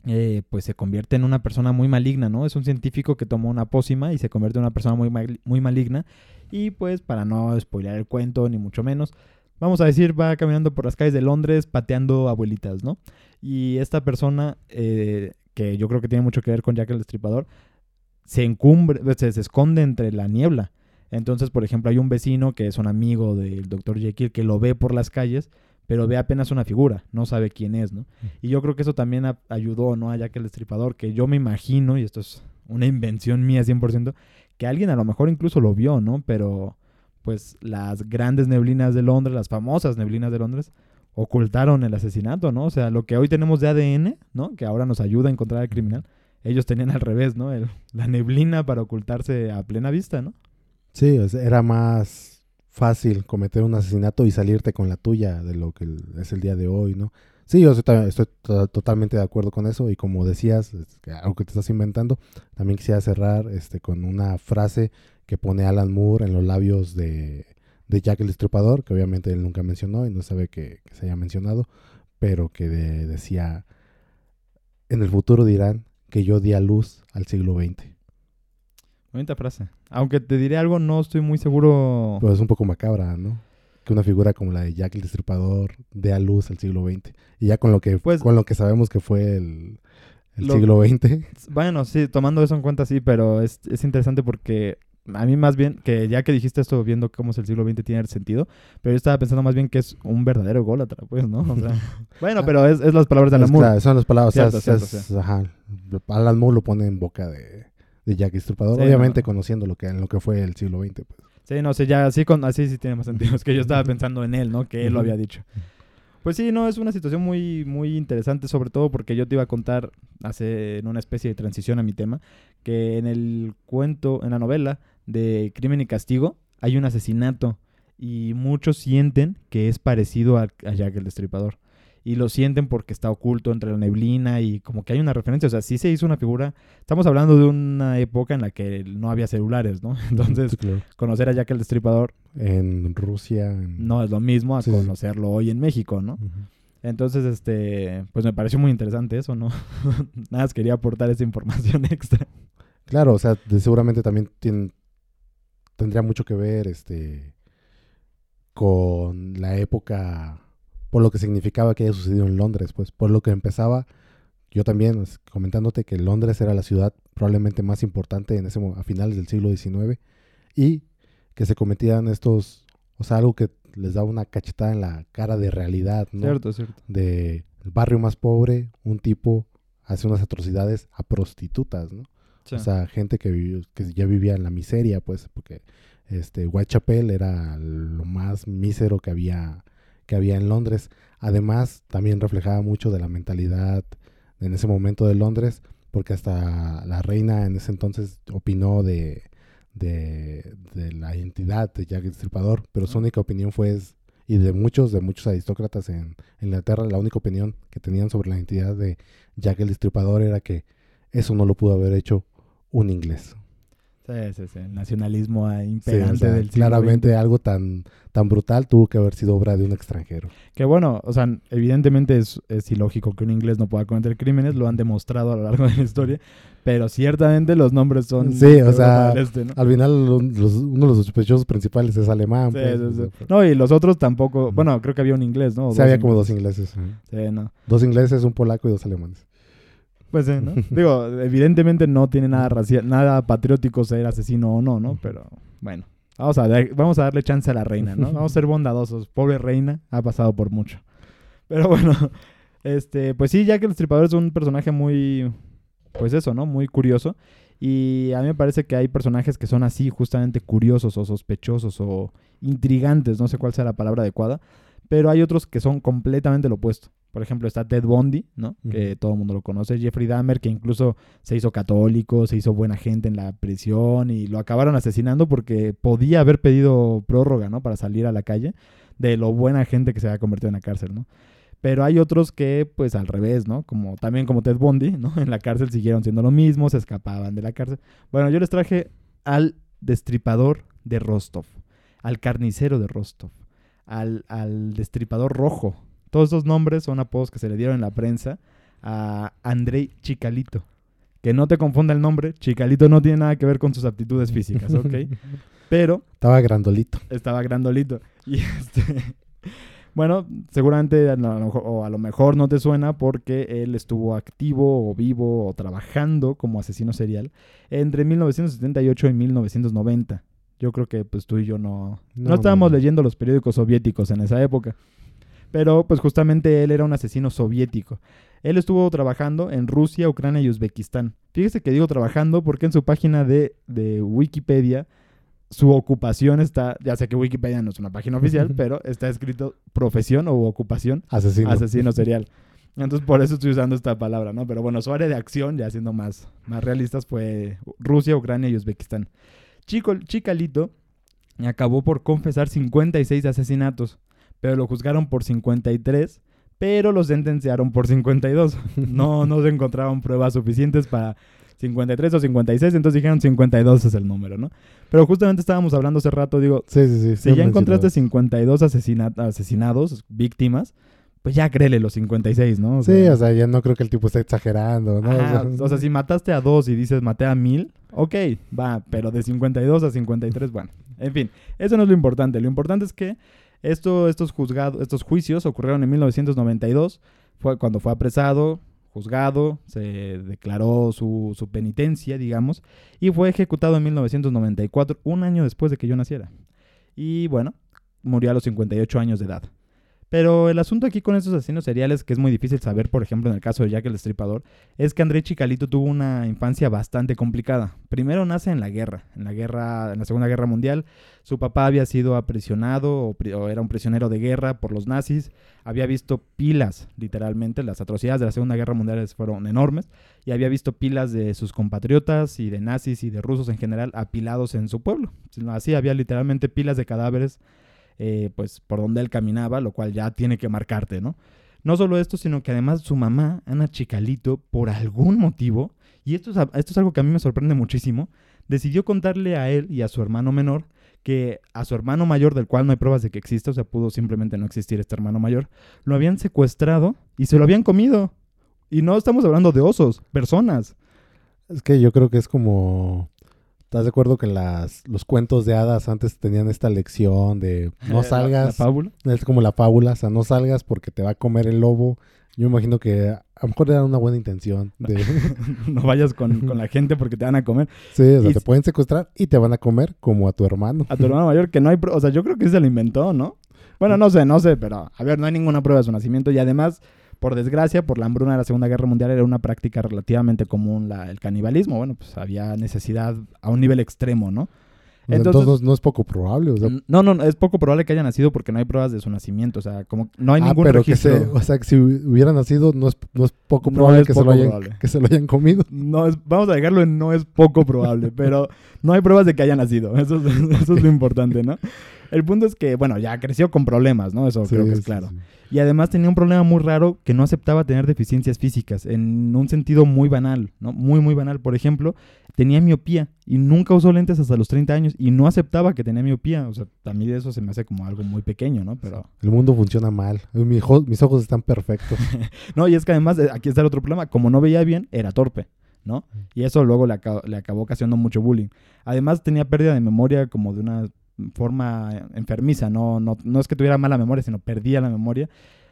eh, pues se convierte en una persona muy maligna, ¿no? Es un científico que tomó una pócima y se convierte en una persona muy, mal- muy maligna. Y pues para no spoilear el cuento, ni mucho menos, vamos a decir, va caminando por las calles de Londres pateando abuelitas, ¿no? Y esta persona, eh, que yo creo que tiene mucho que ver con Jack el Destripador, se encumbre, se, se esconde entre la niebla. Entonces, por ejemplo, hay un vecino que es un amigo del Dr. Jekyll que lo ve por las calles, pero ve apenas una figura, no sabe quién es, ¿no? Y yo creo que eso también a- ayudó, ¿no? A Jack el Destripador, que yo me imagino, y esto es una invención mía 100%, que alguien a lo mejor incluso lo vio, ¿no? Pero pues las grandes neblinas de Londres, las famosas neblinas de Londres, ocultaron el asesinato, ¿no? O sea, lo que hoy tenemos de ADN, ¿no? Que ahora nos ayuda a encontrar al criminal. Ellos tenían al revés, ¿no? El- la neblina para ocultarse a plena vista, ¿no? Sí, era más fácil cometer un asesinato y salirte con la tuya de lo que es el día de hoy, ¿no? Sí, yo estoy, ta- estoy to- totalmente de acuerdo con eso y como decías, algo que te estás inventando, también quisiera cerrar este, con una frase que pone Alan Moore en los labios de, de Jack el Destripador, que obviamente él nunca mencionó y no sabe que, se haya mencionado, pero que de- decía, en el futuro dirán que yo di a luz al siglo XX. Bonita frase. Aunque te diré algo, no estoy muy seguro. Pues es un poco macabra, ¿no? Que una figura como la de Jack el Destripador dé a luz al siglo XX. Y ya con lo que, Pues- con lo que sabemos que fue el, el Lo- siglo XX. Bueno, sí, tomando eso en cuenta, sí, pero es, es interesante porque a mí más bien, que ya que dijiste esto viendo cómo es el siglo XX tiene sentido, pero yo estaba pensando más bien que es un verdadero ególatra, pues, ¿no? O sea, bueno, pero es, es las palabras de Alan Moore. claro, son las palabras. o sea, Cierto, es- cierto, es- ajá. Alan Moore lo pone en boca de, de Jack el Destripador. Sí, obviamente no. conociendo lo que, en lo que fue el siglo XX. Pues. Sí, no sé, ya así, con, así sí tiene más sentido. Es que yo estaba pensando en él, ¿no? Que él lo había dicho. Pues sí, no, es una situación muy, muy interesante, sobre todo porque yo te iba a contar, hace en una especie de transición a mi tema, que en el cuento, en la novela de Crimen y Castigo, hay un asesinato y muchos sienten que es parecido a, a Jack el Destripador. Y lo sienten porque está oculto entre la neblina y como que hay una referencia. O sea, sí se hizo una figura. Estamos hablando de una época en la que no había celulares, ¿no? Entonces, claro. conocer a Jack el Destripador En Rusia. en- no es lo mismo a Sí, sí. conocerlo hoy en México, ¿no? Entonces, este, pues me pareció muy interesante eso, ¿no? Nada más quería aportar esa información extra. Claro, o sea, de- seguramente también tendría mucho que ver este con la época, por lo que significaba que haya sucedido en Londres, pues, por lo que empezaba, yo también comentándote que Londres era la ciudad probablemente más importante en ese a finales del siglo XIX y que se cometían estos, o sea, algo que les daba una cachetada en la cara de realidad, ¿no? Cierto, cierto. De el barrio más pobre, un tipo hace unas atrocidades a prostitutas, ¿no? Sí. O sea, gente que, vivió- que ya vivía en la miseria, pues, porque este Whitechapel era lo más mísero que había, que había en Londres. Además, también reflejaba mucho de la mentalidad en ese momento de Londres, porque hasta la reina en ese entonces opinó de, de, de la identidad de Jack el Destripador, pero su única opinión fue, y de muchos, de muchos aristócratas en, en Inglaterra, la única opinión que tenían sobre la identidad de Jack el Destripador era que eso no lo pudo haber hecho un inglés. Sí, sí, sí. El nacionalismo ah, Sí, imperante o sea, del claramente algo tan, tan brutal tuvo que haber sido obra de un extranjero. Que bueno, o sea, evidentemente es, es ilógico que un inglés no pueda cometer crímenes, lo han demostrado a lo largo de la historia, pero ciertamente los nombres son... Sí, o sea, Este, ¿no? Al final, lo- los- uno de los sospechosos principales es alemán. Sí, pues, sí, sí. No, y los otros tampoco... Bueno, creo que había un inglés, ¿no? O sí, había como dos ingleses. Sí, no. Dos ingleses, un polaco y dos alemanes. Pues sí, ¿no? Digo, evidentemente no tiene nada racial, nada patriótico ser asesino o no, ¿no? Pero bueno, vamos a, vamos a darle chance a la reina, ¿no? Vamos a ser bondadosos. Pobre reina, ha pasado por mucho. Pero bueno, este, pues sí, Jack el Destripador es un personaje muy, pues eso, ¿no? Muy curioso. Y a mí me parece que hay personajes que son así, justamente curiosos o sospechosos o intrigantes, no sé cuál sea la palabra adecuada. Pero hay otros que son completamente lo opuesto. Por ejemplo, está Ted Bundy, ¿no? Que todo el mundo lo conoce. Jeffrey Dahmer, que incluso se hizo católico, se hizo buena gente en la prisión y lo acabaron asesinando porque podía haber pedido prórroga, ¿no? Para salir a la calle de lo buena gente que se había convertido en la cárcel, ¿no? Pero hay otros que, pues al revés, ¿no? Como también como Ted Bundy, ¿no? En la cárcel siguieron siendo lo mismo, se escapaban de la cárcel. Bueno, yo les traje al destripador de Rostov, al carnicero de Rostov, al, al destripador rojo. Todos esos nombres son apodos que se le dieron en la prensa a Andrei Chicalito. Que no te confunda el nombre, Chicalito no tiene nada que ver con sus aptitudes físicas, ¿ok? Pero Estaba grandolito. estaba grandolito. Y este. Bueno, seguramente a lo, mejor- o a lo mejor no te suena porque él estuvo activo o vivo o trabajando como asesino serial entre 1978 y 1990. Yo creo que pues tú y yo no, no, No, estábamos no. leyendo los periódicos soviéticos en esa época. Pero pues justamente él era un asesino soviético. Él estuvo trabajando en Rusia, Ucrania y Uzbekistán. Fíjese que digo trabajando porque en su página de, de Wikipedia su ocupación está, ya sé que Wikipedia no es una página oficial, pero está escrito profesión o ocupación Asesino. asesino serial. Entonces por eso estoy usando esta palabra, ¿no? Pero bueno, su área de acción, ya siendo más, más realistas, fue Rusia, Ucrania y Uzbekistán. Chico, Chicalito acabó por confesar 56 asesinatos, pero lo juzgaron por 53, pero lo sentenciaron por 52. No, no se encontraban pruebas suficientes para 53 o 56, entonces dijeron 52 es el número, ¿no? Pero justamente estábamos hablando hace rato, digo, Sí, sí, sí. si ya encontraste mencionabas. 52 asesina- asesinados, víctimas, pues ya créele los 56, ¿no? Sí, o sea, ya no creo que el tipo esté exagerando, ¿no? O sea, o sea, si mataste a dos y dices maté a mil, Ok, va, pero de 52 a 53, bueno. En fin, eso no es lo importante. Lo importante es que esto, estos, estos juicios ocurrieron en 1992, fue cuando fue apresado, juzgado, se declaró su, su penitencia, digamos, y fue ejecutado en 1994, un año después de que yo naciera. Y bueno, murió a los 58 años de edad. Pero el asunto aquí con estos asesinos seriales, que es muy difícil saber, por ejemplo, en el caso de Jack el Destripador, es que André Chicalito tuvo una infancia bastante complicada. Primero nace en la guerra, en la guerra, en la Segunda Guerra Mundial. Su papá había sido aprisionado o, pri- o era un prisionero de guerra por los nazis. Había visto pilas, literalmente, las atrocidades de la Segunda Guerra Mundial fueron enormes. Y había visto pilas de sus compatriotas y de nazis y de rusos en general apilados en su pueblo. Así había literalmente pilas de cadáveres eh, pues por donde él caminaba, lo cual ya tiene que marcarte, ¿no? No solo esto, sino que además su mamá, Ana Chicalito, por algún motivo, y esto es, esto es algo que a mí me sorprende muchísimo, decidió contarle a él y a su hermano menor que a su hermano mayor, del cual no hay pruebas de que exista, o sea, pudo simplemente no existir este hermano mayor, lo habían secuestrado y se lo habían comido. Y no estamos hablando de osos, personas. Es que yo creo que es como... ¿Estás de acuerdo que las, los cuentos de hadas antes tenían esta lección de no La- salgas? La, fábula. Es como la fábula, o sea, no salgas porque te va a comer el lobo. Yo imagino que a lo mejor era una buena intención. De, no vayas con, con la gente porque te van a comer. sí, o sea, Y te pueden secuestrar y te van a comer como a tu hermano. a tu hermano mayor que no hay. O sea, yo creo que se lo inventó, ¿no? Bueno, no sé, no sé, pero a ver, no hay ninguna prueba de su nacimiento y además, por desgracia, por la hambruna de la Segunda Guerra Mundial era una práctica relativamente común la- el canibalismo. Bueno, pues había necesidad a un nivel extremo, ¿no? Entonces- entonces, no es poco probable. O sea, No, no, es poco probable que haya nacido porque no hay pruebas de su nacimiento. O sea, como no hay ah, ningún pero que registro. se, o sea, que si hubiera nacido no es, no es poco No probable es que, se lo hayan, probable. que se lo hayan comido. No es, vamos a dejarlo en no es poco probable, pero no hay pruebas de que haya nacido. Eso es, eso es lo importante, ¿no? El punto es que, bueno, ya creció con problemas, ¿no? Eso creo que es claro. sí. Y además tenía un problema muy raro que no aceptaba tener deficiencias físicas, en un sentido muy banal, ¿no? Muy, muy banal. Por ejemplo, tenía miopía y nunca usó lentes hasta los 30 años y no aceptaba que tenía miopía. O sea, a mí de eso se me hace como algo muy pequeño, ¿no? Pero... El mundo funciona mal. Mis ojos están perfectos. No, y es que además, eh, aquí está el otro problema, como no veía bien, era torpe, ¿no? Y eso luego le, aca- le acabó ocasionando mucho bullying. Además tenía pérdida de memoria como de una forma enfermiza, no, no, no es que tuviera mala memoria, sino perdía la memoria.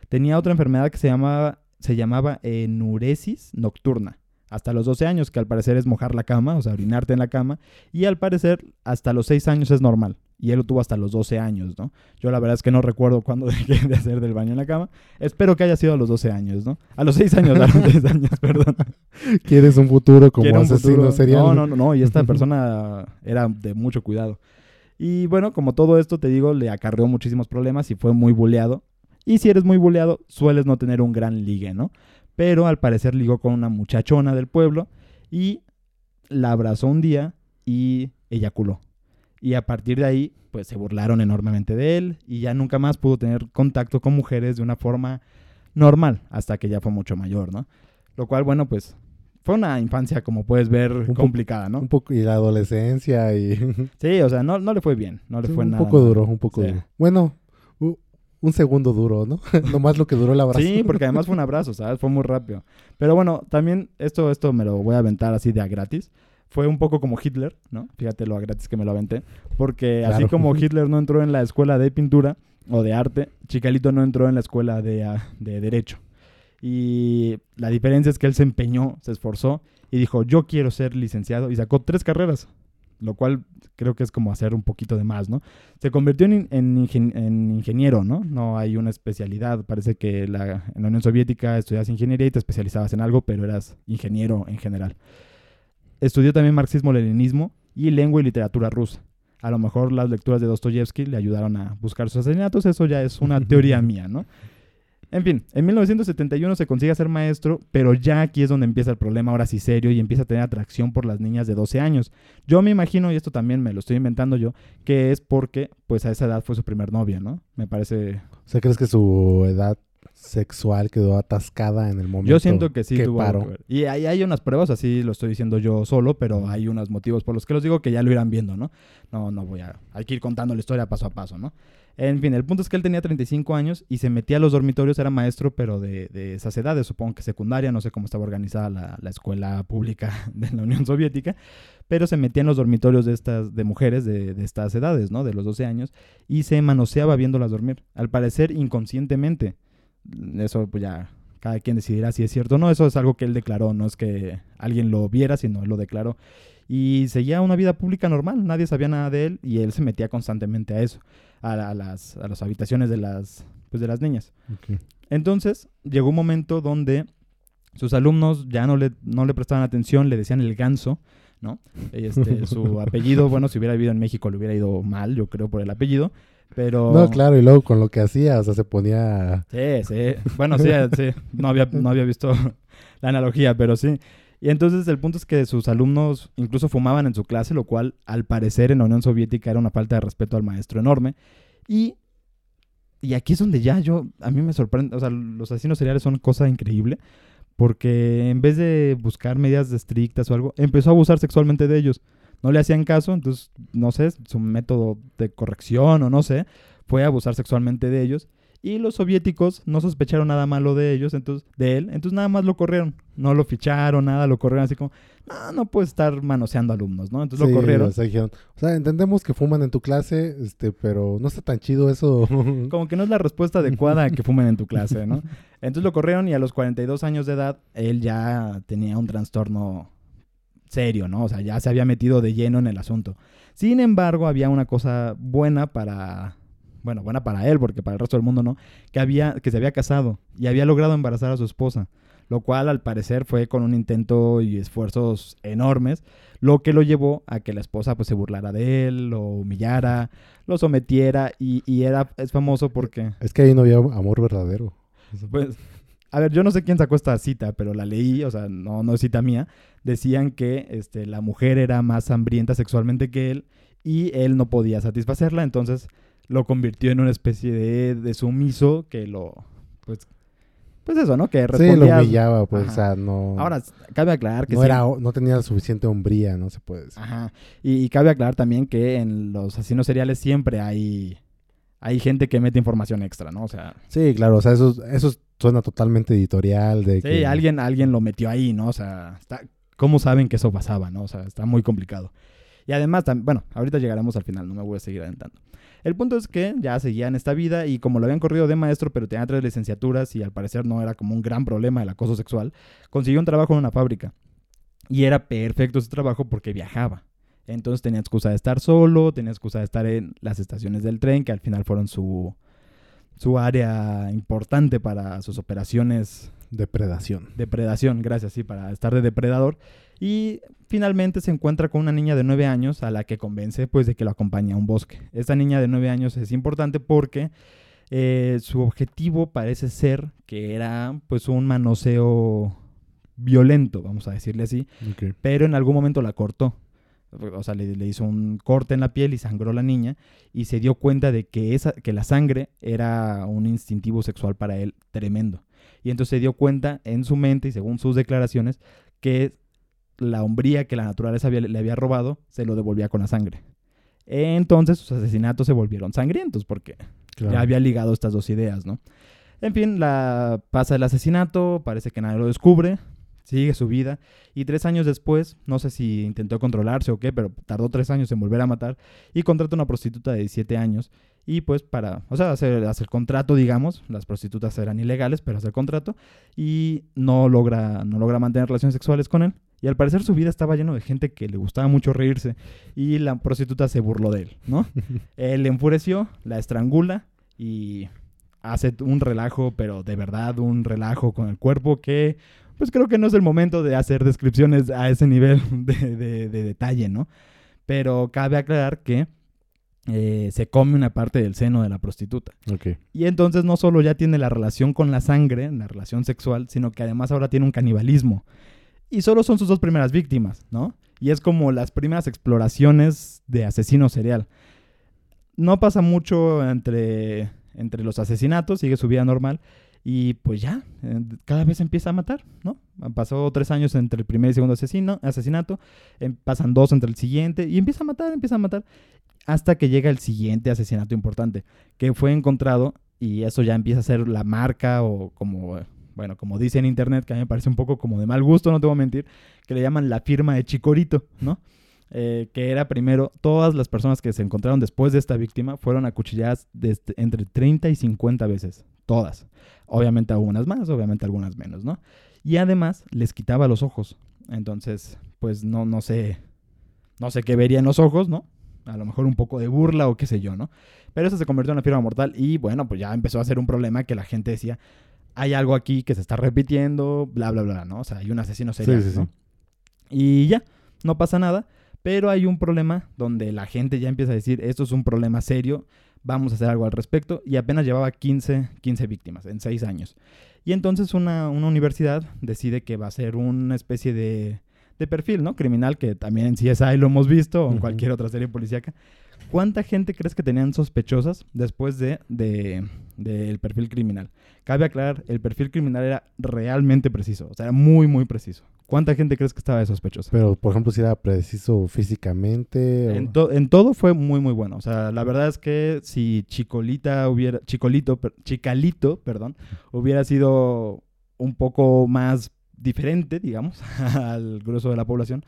Tenía otra enfermedad que se llamaba, se llamaba enuresis nocturna. Hasta los 12 años, que al parecer es mojar la cama, o sea, orinarte en la cama. Y al parecer, hasta los 6 años es normal. Y él lo tuvo hasta los 12 años, ¿no? Yo la verdad es que no recuerdo cuándo dejé de hacer del baño en la cama. Espero que haya sido a los 12 años, ¿no? A los 6 años, a los 6 años, perdón. ¿Quieres un futuro como un asesino futuro. serial? No, no, no, no. Y esta persona era de mucho cuidado. Y bueno, como todo esto, te digo, le acarreó muchísimos problemas y fue muy buleado. Y si eres muy buleado, sueles no tener un gran ligue, ¿no? Pero al parecer ligó con una muchachona del pueblo y la abrazó un día y eyaculó. Y a partir de ahí, pues se burlaron enormemente de él y ya nunca más pudo tener contacto con mujeres de una forma normal hasta que ya fue mucho mayor, ¿no? Lo cual, bueno, pues fue una infancia, como puedes ver, complicada, ¿no? Un poco, y la adolescencia y... Sí, o sea, no, no le fue bien, no le Sí, fue un nada. poco mal. duro, un poco Sí. duro. Bueno, un segundo duro, ¿no? Nomás lo que duró el abrazo. Sí, porque además fue un abrazo, ¿sabes? Fue muy rápido. Pero bueno, también esto, esto me lo voy a aventar así de a gratis. Fue un poco como Hitler, ¿no? Fíjate lo a gratis que me lo aventé. Porque así como Hitler no entró en la escuela de pintura o de arte, Chicalito no entró en la escuela de, ah, de derecho. Y la diferencia es que él se empeñó, se esforzó y dijo, yo quiero ser licenciado. Y sacó tres carreras, lo cual creo que es como hacer un poquito de más, ¿no? Se convirtió en, in- en ingen- en ingeniero, ¿no? No hay una especialidad. Parece que la- en la Unión Soviética estudiabas ingeniería y te especializabas en algo, pero eras ingeniero en general. Estudió también marxismo-leninismo y lengua y literatura rusa. A lo mejor las lecturas de Dostoyevsky le ayudaron a buscar sus asesinatos, eso ya es una teoría mía, ¿no? En fin, en 1971 se consigue ser maestro, pero ya aquí es donde empieza el problema, ahora sí serio, y empieza a tener atracción por las niñas de 12 años. Yo me imagino, y esto también me lo estoy inventando yo, que es porque, pues a esa edad fue su primer novia, ¿no? Me parece... O sea, ¿crees que su edad sexual quedó atascada en el momento. Yo siento que sí que tuvo que ver. Y hay, hay unas pruebas, así lo estoy diciendo yo solo, pero hay unos motivos por los que los digo que ya lo irán viendo, ¿no? No, no voy a... Hay que ir contando la historia paso a paso, ¿no? En fin, el punto es que él tenía 35 años y se metía a los dormitorios, era maestro, pero de, de esas edades, supongo que secundaria, no sé cómo estaba organizada la, la escuela pública de la Unión Soviética, pero se metía en los dormitorios de estas, de mujeres de, de estas edades, ¿no? De los 12 años, y se manoseaba viéndolas dormir, al parecer inconscientemente. Eso pues ya cada quien decidirá si es cierto o no, eso es algo que él declaró, no es que alguien lo viera, sino él lo declaró. Y seguía una vida pública normal, nadie sabía nada de él y él se metía constantemente a eso, a, la- a las, a las habitaciones de las, pues, de las niñas. Entonces llegó un momento donde sus alumnos ya no le, no le prestaban atención, le decían el ganso, ¿no? Este, su apellido, bueno, si hubiera vivido en México le hubiera ido mal, yo creo, por el apellido, pero... No, claro, y luego con lo que hacía, o sea, se ponía... Sí, sí. Bueno, sí, sí. No había, no había visto la analogía, pero sí. Y entonces el punto es que sus alumnos incluso fumaban en su clase, lo cual al parecer en la Unión Soviética era una falta de respeto al maestro enorme. Y, y aquí es donde ya yo, a mí me sorprende, o sea, los asesinos seriales son cosa increíble, porque en vez de buscar medidas estrictas o algo, empezó a abusar sexualmente de ellos. No le hacían caso, entonces, no sé, su método de corrección o no sé, fue abusar sexualmente de ellos. Y los soviéticos no sospecharon nada malo de ellos, entonces, de él, entonces nada más lo corrieron. No lo ficharon, nada, lo corrieron así como, no, no puedes estar manoseando alumnos, ¿no? Entonces Sí, lo corrieron. o sea, dijeron, o sea, entendemos que fuman en tu clase, este, pero no está tan chido eso. Como que no es la respuesta adecuada a que fumen en tu clase, ¿no? Entonces lo corrieron y a los 42 años de edad él ya tenía un trastorno serio, ¿no? O sea, ya se había metido de lleno en el asunto. Sin embargo, había una cosa buena para bueno, buena para él porque para el resto del mundo no, que había que se había casado y había logrado embarazar a su esposa, lo cual al parecer fue con un intento y esfuerzos enormes, lo que lo llevó a que la esposa pues se burlara de él, lo humillara, lo sometiera y, y era es famoso porque es que ahí no había amor verdadero. pues, a ver, yo no sé quién sacó esta cita, pero la leí, o sea, no, no es cita mía. Decían que este, la mujer era más hambrienta sexualmente que él y él no podía satisfacerla, entonces lo convirtió en una especie de, de sumiso que lo, pues, pues eso, ¿no? Que Sí, lo respondía. humillaba, pues, Ajá. o sea, no... Ahora, cabe aclarar que no, sí- era, no tenía suficiente hombría, no se puede decir. Ajá. Y, y cabe aclarar también que en los asesinos seriales siempre hay, hay gente que mete información extra, ¿no? O sea, Sí, claro, o sea, eso, eso suena totalmente editorial de Sí, que... alguien, alguien lo metió ahí, ¿no? O sea, está, ¿cómo saben que eso pasaba, no? O sea, está muy complicado. Y además, tam- bueno, ahorita llegaremos al final, no me voy a seguir adentrando. El punto es que ya seguía en esta vida y como lo habían corrido de maestro, pero tenía tres licenciaturas y al parecer no era como un gran problema el acoso sexual, consiguió un trabajo en una fábrica. Y era perfecto ese trabajo porque viajaba. Entonces tenía excusa de estar solo, tenía excusa de estar en las estaciones del tren, que al final fueron su, su área importante para sus operaciones Depredación. depredación, gracias, sí, para estar de depredador. Y finalmente se encuentra con una niña de 9 años a la que convence pues de que lo acompañe a un bosque. Esta niña de 9 años es importante porque eh, su objetivo parece ser que era pues un manoseo violento, vamos a decirle así, pero en algún momento la cortó. O sea, le, le hizo un corte en la piel y sangró la niña y se dio cuenta de que, esa, que la sangre era un instintivo sexual para él tremendo. Y entonces se dio cuenta en su mente y según sus declaraciones que la hombría que la naturaleza había- le había robado se lo devolvía con la sangre. Entonces sus asesinatos se volvieron sangrientos porque Claro. ya había ligado estas dos ideas, ¿no? En fin, la pasa el asesinato, parece que nadie lo descubre, sigue su vida y tres años después, no sé si intentó controlarse o qué, pero tardó tres años en volver a matar y contrata una prostituta de 17 años y pues para, o sea, hacer, hacer contrato, digamos, las prostitutas eran ilegales, pero hacer contrato y no logra, no logra mantener relaciones sexuales con él. Y al parecer su vida estaba lleno de gente que le gustaba mucho reírse y la prostituta se burló de él, ¿no? él enfureció, la estrangula y hace un relajo, pero de verdad un relajo con el cuerpo que pues creo que no es el momento de hacer descripciones a ese nivel de, de- de detalle, ¿no? Pero cabe aclarar que eh, se come una parte del seno de la prostituta. Ok. Y entonces no solo ya tiene la relación con la sangre, la relación sexual, sino que además ahora tiene un canibalismo. Y solo son sus dos primeras víctimas, ¿no? Y es como las primeras exploraciones de asesino serial. No pasa mucho entre, entre los asesinatos, sigue su vida normal. Y pues ya, eh, cada vez empieza a matar, ¿no? Pasó tres años entre el primer y segundo asesino, asesinato, em, pasan dos entre el siguiente, y empieza a matar, empieza a matar, hasta que llega el siguiente asesinato importante, que fue encontrado, y eso ya empieza a ser la marca o como, bueno, como dice en internet, que a mí me parece un poco como de mal gusto, no te voy a mentir, que le llaman la firma de Chicorito, ¿no? Eh, que era primero, todas las personas que se encontraron después de esta víctima fueron acuchilladas entre 30 y 50 veces, todas. Obviamente algunas más, obviamente algunas menos, ¿no? Y además les quitaba los ojos. Entonces, pues no, no sé, no sé qué vería en los ojos, ¿no? A lo mejor un poco de burla o qué sé yo, ¿no? Pero eso se convirtió en una firma mortal y bueno, pues ya empezó a ser un problema que la gente decía, hay algo aquí que se está repitiendo, bla, bla, bla, ¿no? O sea, hay un asesino serial, Sí, sí, ¿no? sí. Y ya, no pasa nada, pero hay un problema donde la gente ya empieza a decir, esto es un problema serio, vamos a hacer algo al respecto, y apenas llevaba 15, 15 víctimas en 6 años. Y entonces una, una universidad decide que va a ser una especie de, de perfil, ¿no? Criminal, que también en CSI lo hemos visto, o en cualquier otra serie policíaca. ¿Cuánta gente crees que tenían sospechosas después de, de- del perfil criminal? Cabe aclarar, el perfil criminal era realmente preciso, o sea, era muy, muy preciso. ¿Cuánta gente crees que estaba de sospechosa? Pero, por ejemplo, si era preciso físicamente. o- En, to- en todo fue muy, muy bueno. O sea, la verdad es que si Chicolita hubiera, Chicolito, per- Chicalito, perdón, hubiera sido un poco más diferente, digamos, al grueso de la población,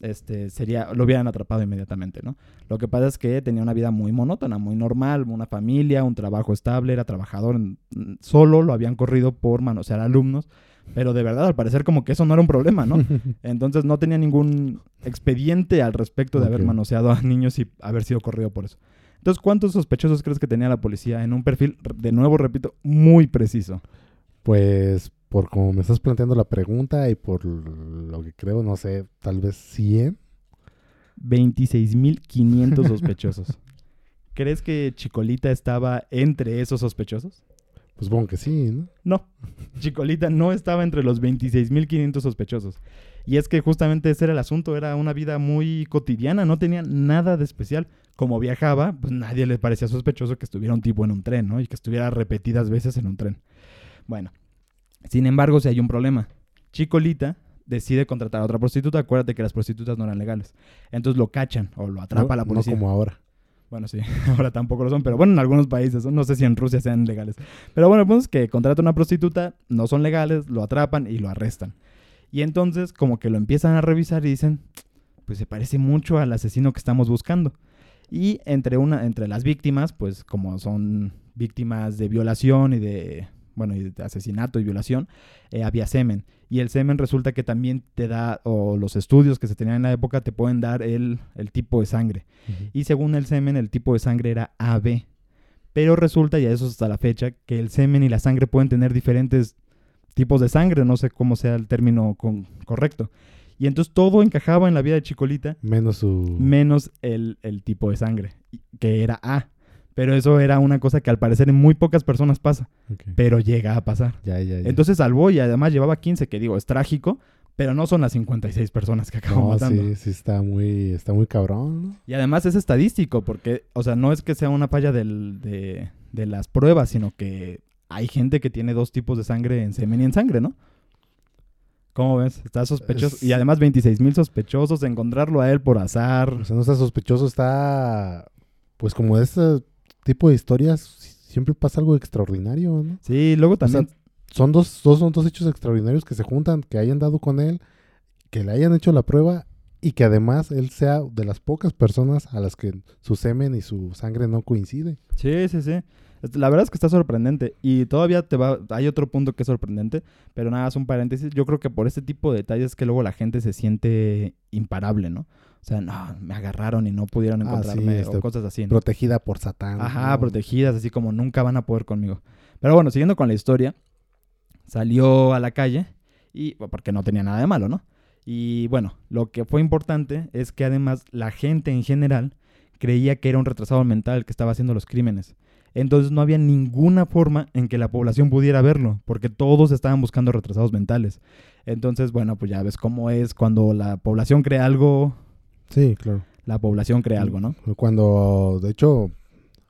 este, sería, lo hubieran atrapado inmediatamente, ¿no? Lo que pasa es que tenía una vida muy monótona, muy normal, una familia, un trabajo estable, era trabajador, en- solo lo habían corrido por manosear alumnos, pero de verdad, al parecer como que eso no era un problema, ¿no? Entonces no tenía ningún expediente al respecto de haber manoseado a niños y haber sido corrido por eso. Entonces, ¿cuántos sospechosos crees que tenía la policía en un perfil, de nuevo repito, muy preciso? Pues, por como me estás planteando la pregunta y por lo que creo, no sé, tal vez 100. 26.500 sospechosos. ¿Crees que Chicolita estaba entre esos sospechosos? Pues supongo que sí, ¿no? No, Chicolita no estaba entre los 26.500 sospechosos. Y es que justamente ese era el asunto, era una vida muy cotidiana, no tenía nada de especial. Como viajaba, pues nadie le parecía sospechoso que estuviera un tipo en un tren, ¿no? Y que estuviera repetidas veces en un tren. Bueno, sin embargo, si hay un problema. Chicolita decide contratar a otra prostituta, acuérdate que las prostitutas no eran legales. Entonces lo cachan o lo atrapa no, la no policía. como ahora. Bueno, sí, ahora tampoco lo son, pero bueno, en algunos países, no sé si en Rusia sean legales. Pero bueno, el punto es que contratan a una prostituta, no son legales, lo atrapan y lo arrestan. Y entonces como que lo empiezan a revisar y dicen, pues se parece mucho al asesino que estamos buscando. Y entre, una, entre las víctimas, pues como son víctimas de violación y de, bueno, y de asesinato y violación, eh, había semen. Y el semen resulta que también te da, o los estudios que se tenían en la época te pueden dar el, el tipo de sangre. Y según el semen, el tipo de sangre era AB. Pero resulta, y eso es hasta la fecha, que el semen y la sangre pueden tener diferentes tipos de sangre. No sé cómo sea el término con- correcto. Y entonces todo encajaba en la vida de Chicolita, Menos su... menos el, el tipo de sangre, que era A. Pero eso era una cosa que al parecer en muy pocas personas pasa, pero llega a pasar. Ya, ya, ya. Entonces salvó y además llevaba 15, que digo, es trágico, pero no son las 56 personas que acabó no, matando. sí, sí está muy, está muy cabrón, ¿no? Y además es estadístico, porque, o sea, no es que sea una falla del- de, de las pruebas, sino que hay gente que tiene dos tipos de sangre en semen y en sangre, ¿no? ¿Cómo ves? Está sospechoso. Es- Y además 26 mil sospechosos, encontrarlo a él por azar. O sea, no está sospechoso, está... Pues como de este tipo de historias, siempre pasa algo extraordinario, ¿no? Sí, luego también... Son dos, dos, son dos hechos extraordinarios que se juntan, que hayan dado con él, que le hayan hecho la prueba y que además él sea de las pocas personas a las que su semen y su sangre no coincide. Sí, sí, sí. Es- La verdad es que está sorprendente. Y todavía te va. Hay otro punto que es sorprendente. Pero nada, es un paréntesis. Yo creo que por este tipo de detalles que luego la gente se siente imparable, ¿no? O sea, no, me agarraron y no pudieron Ah, sí, encontrarme este, o cosas así. ¿no? Protegida por Satán. Ajá, ¿no? protegidas, así como nunca van a poder conmigo. Pero bueno, siguiendo con la historia, salió a la calle y porque no tenía nada de malo, ¿no? Y bueno, lo que fue importante es que además la gente en general creía que era un retrasado mental que estaba haciendo los crímenes. Entonces no había ninguna forma en que la población pudiera verlo, porque todos estaban buscando retrasados mentales. Entonces, bueno, pues ya ves cómo es cuando la población cree algo, Sí, claro. la población cree algo, ¿no? Cuando, de hecho,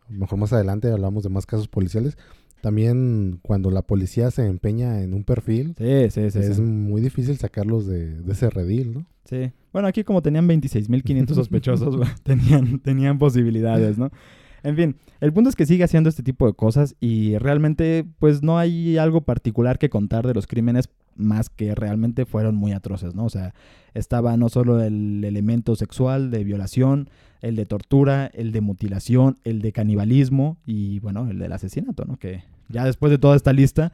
mejor más adelante hablamos de más casos policiales, también cuando la policía se empeña en un perfil, Sí, sí, sí. es muy difícil sacarlos de, de ese redil, ¿no? Sí. Bueno, aquí como tenían 26.500 sospechosos, tenían, tenían posibilidades, ¿no? En fin, el punto es que sigue haciendo este tipo de cosas y realmente pues no hay algo particular que contar de los crímenes más que realmente fueron muy atroces, ¿no? O sea, estaba no solo el elemento sexual de violación, el de tortura, el de mutilación, el de canibalismo y bueno, el del asesinato, ¿no? Que ya después de toda esta lista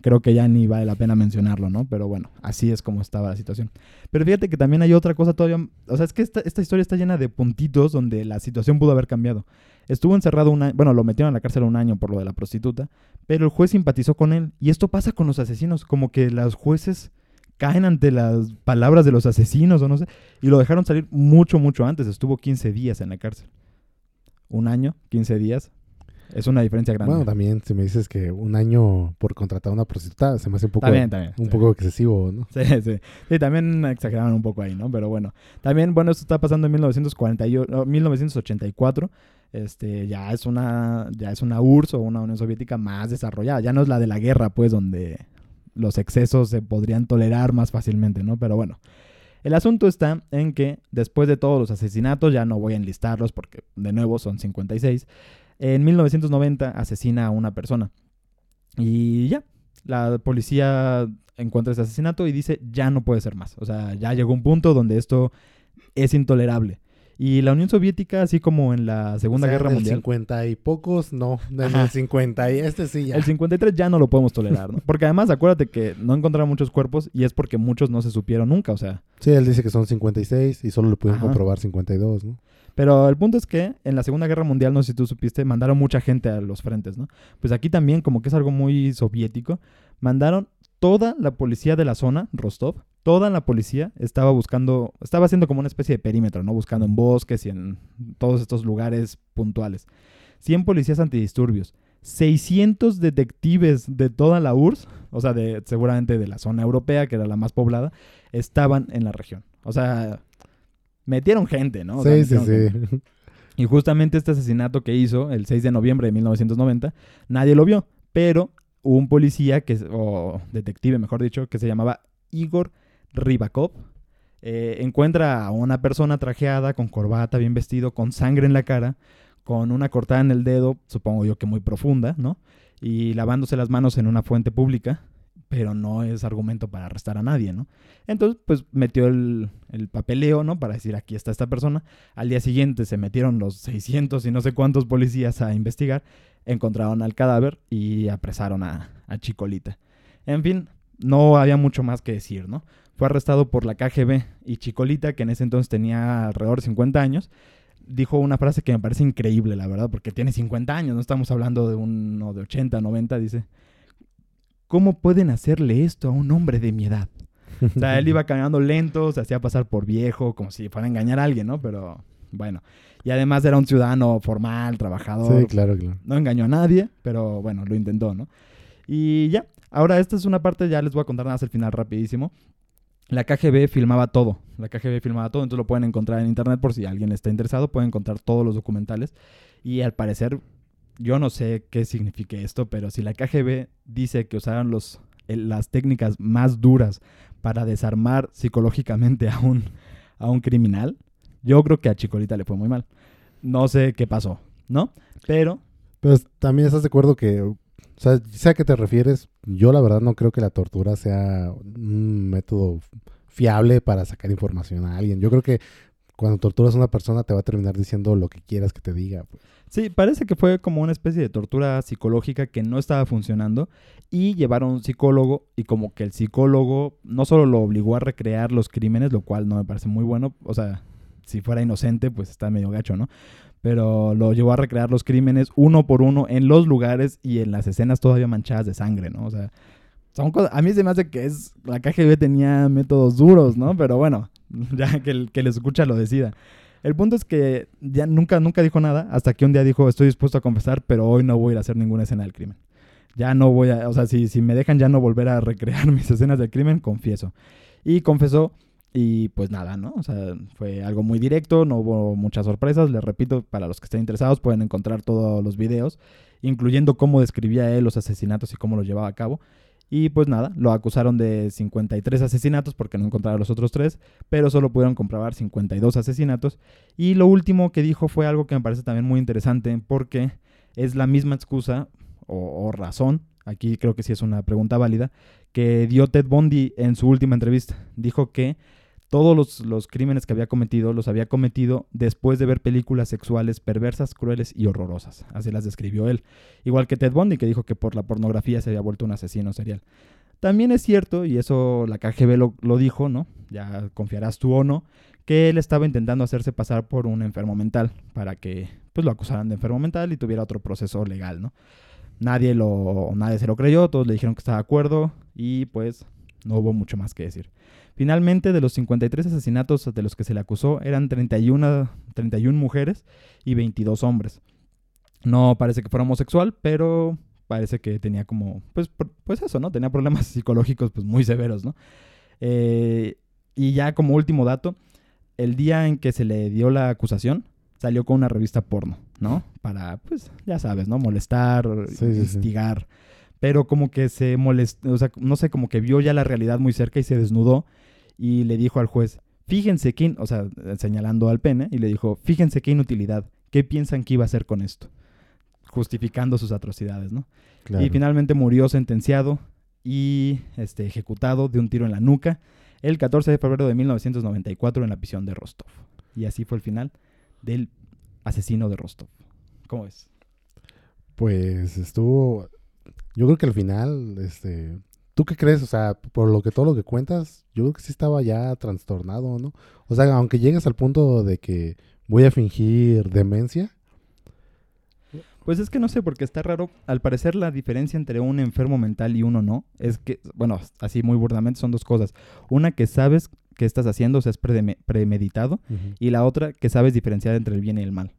creo que ya ni vale la pena mencionarlo, ¿no? Pero bueno, así es como estaba la situación. Pero fíjate que también hay otra cosa todavía, o sea, es que esta, esta historia está llena de puntitos donde la situación pudo haber cambiado. Estuvo encerrado un año, bueno, lo metieron a la cárcel un año por lo de la prostituta, pero el juez simpatizó con él. Y esto pasa con los asesinos, como que los jueces caen ante las palabras de los asesinos o no sé, y lo dejaron salir mucho, mucho antes. Estuvo 15 días en la cárcel. Un año, 15 días. Es una diferencia grande. Bueno, también si me dices que un año por contratar a una prostituta se me hace un poco, También, también, un sí. poco excesivo, ¿no? Sí, sí. Sí, también exageraron un poco ahí, ¿no? Pero bueno. También, bueno, esto está pasando en 1948, no, 1984. Este, ya es una, ya es una URSS o una Unión Soviética más desarrollada. Ya no es la de la guerra, pues, donde los excesos se podrían tolerar más fácilmente, ¿no? Pero bueno. El asunto está en que después de todos los asesinatos, ya no voy a enlistarlos porque de nuevo son 56, en 1990 asesina a una persona. Y ya, la policía encuentra ese asesinato y dice, ya no puede ser más. O sea, ya llegó un punto donde esto es intolerable. Y la Unión Soviética, así como en la Segunda O sea, Guerra del Mundial, 50 y pocos, no. Del Ajá. 50 y este sí ya. el 53 ya no lo podemos tolerar, ¿no? Porque además, acuérdate que no encontraron muchos cuerpos y es porque muchos no se supieron nunca, o sea. Sí, él dice que son 56 y solo le pudieron Ajá. comprobar 52, ¿no? Pero el punto es que en la Segunda Guerra Mundial, no sé si tú supiste, mandaron mucha gente a los frentes, ¿no? Pues aquí también, como que es algo muy soviético, mandaron toda la policía de la zona, Rostov, toda la policía estaba buscando, estaba haciendo como una especie de perímetro, ¿no? Buscando en bosques y en todos estos lugares puntuales. 100 policías antidisturbios, 600 detectives de toda la URSS, o sea, de, seguramente de la zona europea, que era la más poblada, estaban en la región. O sea, metieron gente, ¿no? O sea, sí, sí, gente. sí. Y justamente este asesinato que hizo el 6 de noviembre de 1990, nadie lo vio, pero hubo un policía, que, o detective mejor dicho, que se llamaba Igor Rybakov. eh, encuentra a una persona trajeada, con corbata, bien vestido, con sangre en la cara, con una cortada en el dedo, supongo yo que muy profunda, ¿no? Y lavándose las manos en una fuente pública, pero no es argumento para arrestar a nadie, ¿no? Entonces, pues metió el, el papeleo, ¿no? Para decir, aquí está esta persona. Al día siguiente se metieron los 600 y no sé cuántos policías a investigar, encontraron al cadáver y apresaron a, a Chicolita. En fin, no había mucho más que decir, ¿no? Fue arrestado por la KGB y Chicolita, que en ese entonces tenía alrededor de 50 años, dijo una frase que me parece increíble, la verdad, porque tiene 50 años, no estamos hablando de uno de 80, 90, dice, ¿cómo pueden hacerle esto a un hombre de mi edad? O sea, él iba caminando lento, se hacía pasar por viejo, como si fuera a engañar a alguien, ¿no? Pero bueno, y además era un ciudadano formal, trabajador, Sí, claro, claro. no engañó a nadie, pero bueno, lo intentó, ¿no? Y ya, ahora esta es una parte, ya les voy a contar nada más el final rapidísimo. La KGB filmaba todo, la KGB filmaba todo, entonces lo pueden encontrar en internet por si alguien está interesado, pueden encontrar todos los documentales. Y al parecer, yo no sé qué signifique esto, pero si la KGB dice que usaron los, las técnicas más duras para desarmar psicológicamente a un, a un criminal, yo creo que a Chicolita le fue muy mal. No sé qué pasó, ¿no? Pero Pero también estás de acuerdo que, o sea, sé a qué te refieres. Yo la verdad no creo que la tortura sea un método fiable para sacar información a alguien. Yo creo que cuando torturas a una persona te va a terminar diciendo lo que quieras que te diga. pues. Sí, parece que fue como una especie de tortura psicológica que no estaba funcionando y llevaron a un psicólogo y como que el psicólogo no solo lo obligó a recrear los crímenes, lo cual no me parece muy bueno, o sea, si fuera inocente pues está medio gacho, ¿no? Pero lo llevó a recrear los crímenes uno por uno en los lugares y en las escenas todavía manchadas de sangre, ¿no? O sea, son cosas, a mí se me hace que es, la KGB tenía métodos duros, ¿no? Pero bueno, ya que el que les escucha lo decida. El punto es que ya nunca, nunca dijo nada hasta que un día dijo, estoy dispuesto a confesar, pero hoy no voy a ir a hacer ninguna escena del crimen. Ya no voy a, o sea, si, si me dejan ya no volver a recrear mis escenas del crimen, confieso. Y confesó Y pues nada, ¿no? O sea, fue algo muy directo, no hubo muchas sorpresas. Les repito, para los que estén interesados pueden encontrar todos los videos, incluyendo cómo describía él los asesinatos y cómo los llevaba a cabo. Y pues nada, lo acusaron de 53 asesinatos porque no encontraron los otros tres, pero solo pudieron comprobar 52 asesinatos. Y lo último que dijo fue algo que me parece también muy interesante porque es la misma excusa o, razón, aquí creo que sí es una pregunta válida, que dio Ted Bundy en su última entrevista. Dijo que todos los, los, crímenes que había cometido los había cometido después de ver películas sexuales perversas, crueles y horrorosas. Así las describió él. Igual que Ted Bundy, que dijo que por la pornografía se había vuelto un asesino serial. También es cierto, y eso la KGB lo, lo dijo, ¿no? Ya confiarás tú o no, que él estaba intentando hacerse pasar por un enfermo mental para que pues lo acusaran de enfermo mental y tuviera otro proceso legal, ¿no? Nadie lo nadie se lo creyó, todos le dijeron que estaba de acuerdo y pues no hubo mucho más que decir. Finalmente, de los 53 asesinatos de los que se le acusó, eran 31, 31 mujeres y 22 hombres. No parece que fuera homosexual, pero parece que tenía como, pues, pues eso, ¿no? Tenía problemas psicológicos pues muy severos, ¿no? Eh, y ya como último dato, el día en que se le dio la acusación, salió con una revista porno, ¿no? Para, pues, ya sabes, ¿no? Molestar, Sí, sí, sí. Pero como que se molestó, o sea, no sé, como que vio ya la realidad muy cerca y se desnudó y le dijo al juez, fíjense qué, in-", o sea, señalando al pene, y le dijo, fíjense qué inutilidad, ¿qué piensan que iba a hacer con esto? Justificando sus atrocidades, ¿no? Claro. Y finalmente murió sentenciado y este, ejecutado de un tiro en la nuca el 14 de febrero de 1994 en la prisión de Rostov. Y así fue el final del asesino de Rostov. ¿Cómo ves? Pues estuvo. Yo creo que al final, este. ¿Tú qué crees? O sea, por lo que todo lo que cuentas, yo creo que sí estaba ya trastornado, ¿no? O sea, aunque llegues al punto de que voy a fingir demencia. Pues es que no sé, porque está raro. Al parecer la diferencia entre un enfermo mental y uno no es que, bueno, así muy burdamente son dos cosas. Una que sabes que estás haciendo, o sea, es premeditado, y la otra que sabes diferenciar entre el bien y el mal.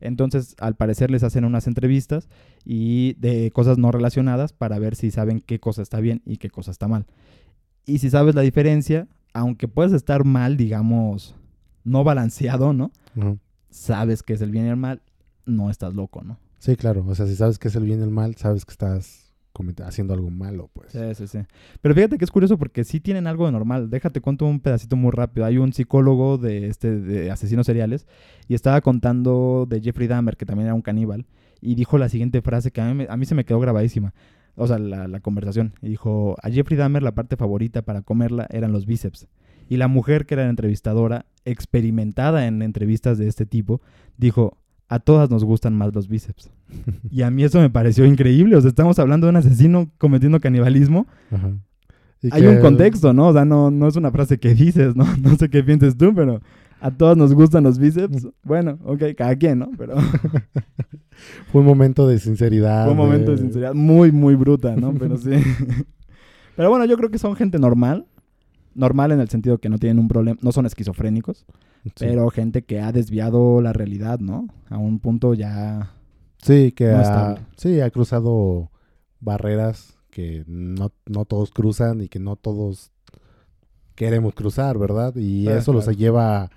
Entonces, al parecer les hacen unas entrevistas y de cosas no relacionadas para ver si saben qué cosa está bien y qué cosa está mal. Y si sabes la diferencia, aunque puedes estar mal, digamos, no balanceado, ¿no? Sabes que es el bien y el mal, no estás loco, ¿no? Sí, claro. O sea, si sabes que es el bien y el mal, sabes que estás haciendo algo malo, pues. Sí, sí, sí. Pero fíjate que es curioso porque sí tienen algo de normal. Déjate cuento un pedacito muy rápido. Hay un psicólogo de este de asesinos seriales y estaba contando de Jeffrey Dahmer, que también era un caníbal, y dijo la siguiente frase que a mí, se me quedó grabadísima. O sea, la, la conversación. Y dijo, a Jeffrey Dahmer la parte favorita para comerla eran los bíceps. Y la mujer que era la entrevistadora, experimentada en entrevistas de este tipo, dijo, a todas nos gustan más los bíceps. Y a mí eso me pareció increíble. O sea, estamos hablando de un asesino cometiendo canibalismo. Ajá. Hay que- un contexto, ¿no? O sea, no, no es una frase que dices, ¿no? No sé qué pienses tú, pero a todos nos gustan los bíceps. Bueno, ok, cada quien, ¿no? Pero Fue un momento de sinceridad. fue un momento de sinceridad muy, muy bruta, ¿no? Pero sí. Pero bueno, yo creo que son gente normal. Normal en el sentido que no tienen un problema, no son esquizofrénicos, Sí. pero gente que ha desviado la realidad, ¿no? A un punto ya... Sí, que No ha, sí, ha cruzado barreras que no, no todos cruzan y que no todos queremos cruzar, ¿verdad? Y Sí, eso los lleva,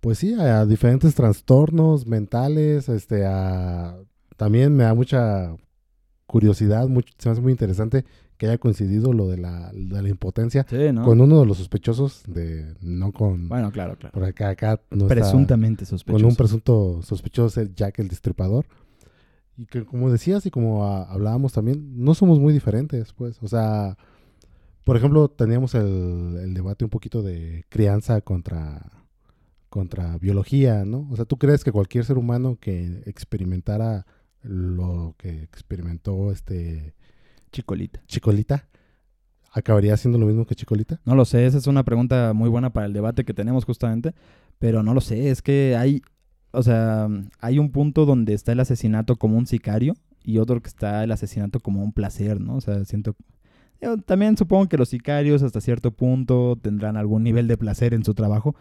pues sí, a diferentes trastornos mentales, este, a... También me da mucha curiosidad, mucho, se me hace muy interesante que haya coincidido lo de la, de la impotencia Sí, ¿no? con uno de los sospechosos de, no con... Bueno, claro, claro. por acá, acá no está- Presuntamente sospechoso. con un presunto sospechoso Jack el Destripador. Y que como decías y como ah, hablábamos también, no somos muy diferentes, pues. O sea, por ejemplo, teníamos el, el debate un poquito de crianza contra, contra biología, ¿no? O sea, ¿tú crees que cualquier ser humano que experimentara lo que experimentó este Chicolita. Chicolita acabaría haciendo lo mismo que Chicolita? No lo sé, esa es una pregunta muy buena para el debate que tenemos justamente, pero no lo sé, es que hay, o sea, hay un punto donde está el asesinato como un sicario y otro que está el asesinato como un placer, ¿no? O sea, siento... yo también supongo que los sicarios hasta cierto punto tendrán algún nivel de placer en su trabajo,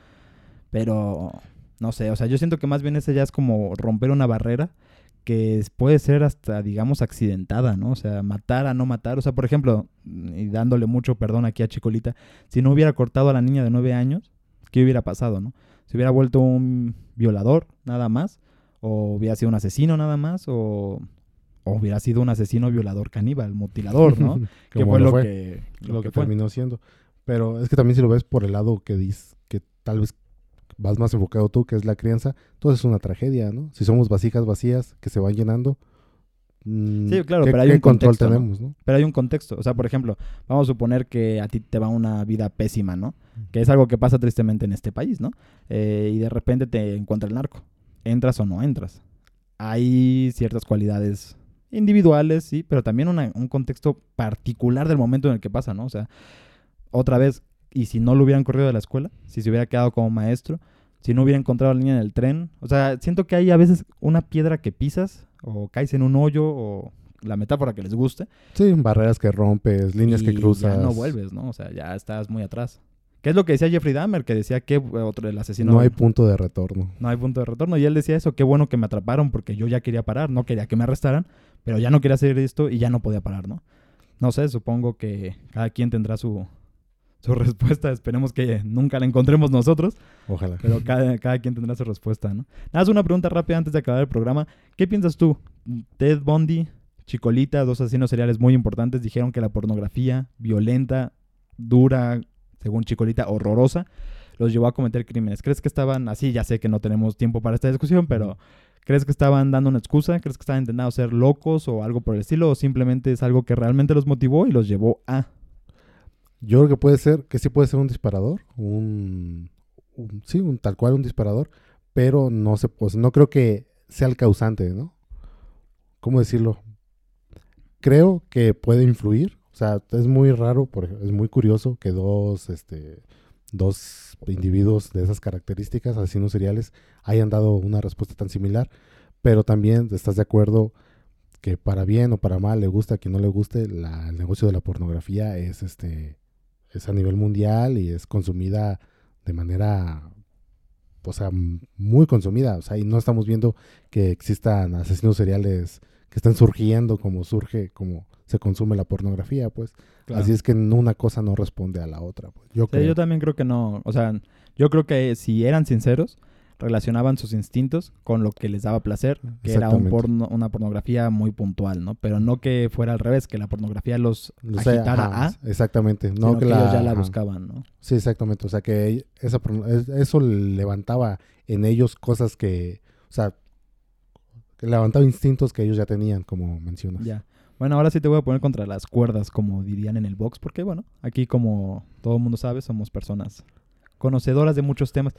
pero no sé, o sea, yo siento que más bien ese ya es como romper una barrera que puede ser hasta, digamos, accidentada, ¿no? O sea, matar a no matar. O sea, por ejemplo, y dándole mucho perdón aquí a Chicolita, si no hubiera cortado a la niña de nueve años, ¿qué hubiera pasado, no? Se hubiera vuelto un violador, nada más, o hubiera sido un asesino, nada más, o, o hubiera sido un asesino violador caníbal, mutilador, ¿no? que fue lo fue, que, lo, lo que, terminó siendo. Pero es que también si lo ves por el lado que dices que tal vez vas más enfocado tú, que es la crianza, todo es una tragedia, ¿no? Si somos vasijas vacías que se van llenando, mm, Sí, claro, ¿qué, pero hay qué un control contexto, ¿no? tenemos, ¿no? Pero hay un contexto. O sea, por ejemplo, vamos a suponer que a ti te va una vida pésima, ¿no? Que es algo que pasa tristemente en este país, ¿no? Eh, y de repente te encuentra el narco. ¿Entras o no entras? Hay ciertas cualidades individuales, sí, pero también una- un contexto particular del momento en el que pasa, ¿no? O sea, otra vez, ¿y si no lo hubieran corrido de la escuela? Si se hubiera quedado como maestro, si no hubiera encontrado a la niña en el tren. O sea, siento que hay a veces una piedra que pisas o caes en un hoyo o la metáfora que les guste Sí, barreras que rompes, líneas que cruzas. Ya no vuelves, ¿no? O sea, ya estás muy atrás. ¿Qué es lo que decía Jeffrey Dahmer? Que decía que eh, otro el asesino. No hay punto de retorno. no hay punto de retorno. Y él decía eso, qué bueno que me atraparon porque yo ya quería parar, no quería que me arrestaran, pero ya no quería hacer esto y ya no podía parar, ¿no? No sé, supongo que cada quien tendrá su, su respuesta. Esperemos que nunca la encontremos nosotros, Ojalá. pero cada, cada quien tendrá su respuesta, ¿no? Nada, es una pregunta rápida antes de acabar el programa. ¿Qué piensas tú? Ted Bundy, Chicolita, dos asesinos seriales muy importantes, dijeron que la pornografía violenta, dura, según Chicolita, horrorosa, los llevó a cometer crímenes. ¿Crees que estaban así? Ya sé que no tenemos tiempo para esta discusión, pero ¿crees que estaban dando una excusa? ¿Crees que estaban intentando ser locos o algo por el estilo? ¿O simplemente es algo que realmente los motivó y los llevó a... Yo creo que puede ser, que sí puede ser un disparador, un, sí, un tal cual un disparador, pero no se, pues no creo que sea el causante, ¿no? ¿Cómo decirlo? Creo que puede influir, o sea, es muy raro, por es muy curioso que dos, este, dos individuos de esas características, asesinos seriales, hayan dado una respuesta tan similar, pero también estás de acuerdo que para bien o para mal, le gusta a quien no le guste, la- el negocio de la pornografía es este es a nivel mundial y es consumida de manera o sea, m- muy consumida, o sea, y no estamos viendo que existan asesinos seriales que están surgiendo como surge, como se consume la pornografía, pues. Así es que una cosa no responde a la otra. pues. Yo Sí, creo. yo también creo que no. O sea, yo creo que si eran sinceros, relacionaban sus instintos con lo que les daba placer, que era un porno, una pornografía muy puntual, ¿no? Pero no que fuera al revés, que la pornografía los agitara ajá, a, exactamente. No sino que, la, ellos ya la ajá. buscaban, ¿no? Sí, exactamente. O sea, que esa, eso levantaba en ellos cosas que, o sea, que levantaba instintos que ellos ya tenían, como mencionas. Ya. Bueno, ahora sí te voy a poner contra las cuerdas, como dirían en el box, porque bueno, aquí como todo el mundo sabe, somos personas conocedoras de muchos temas.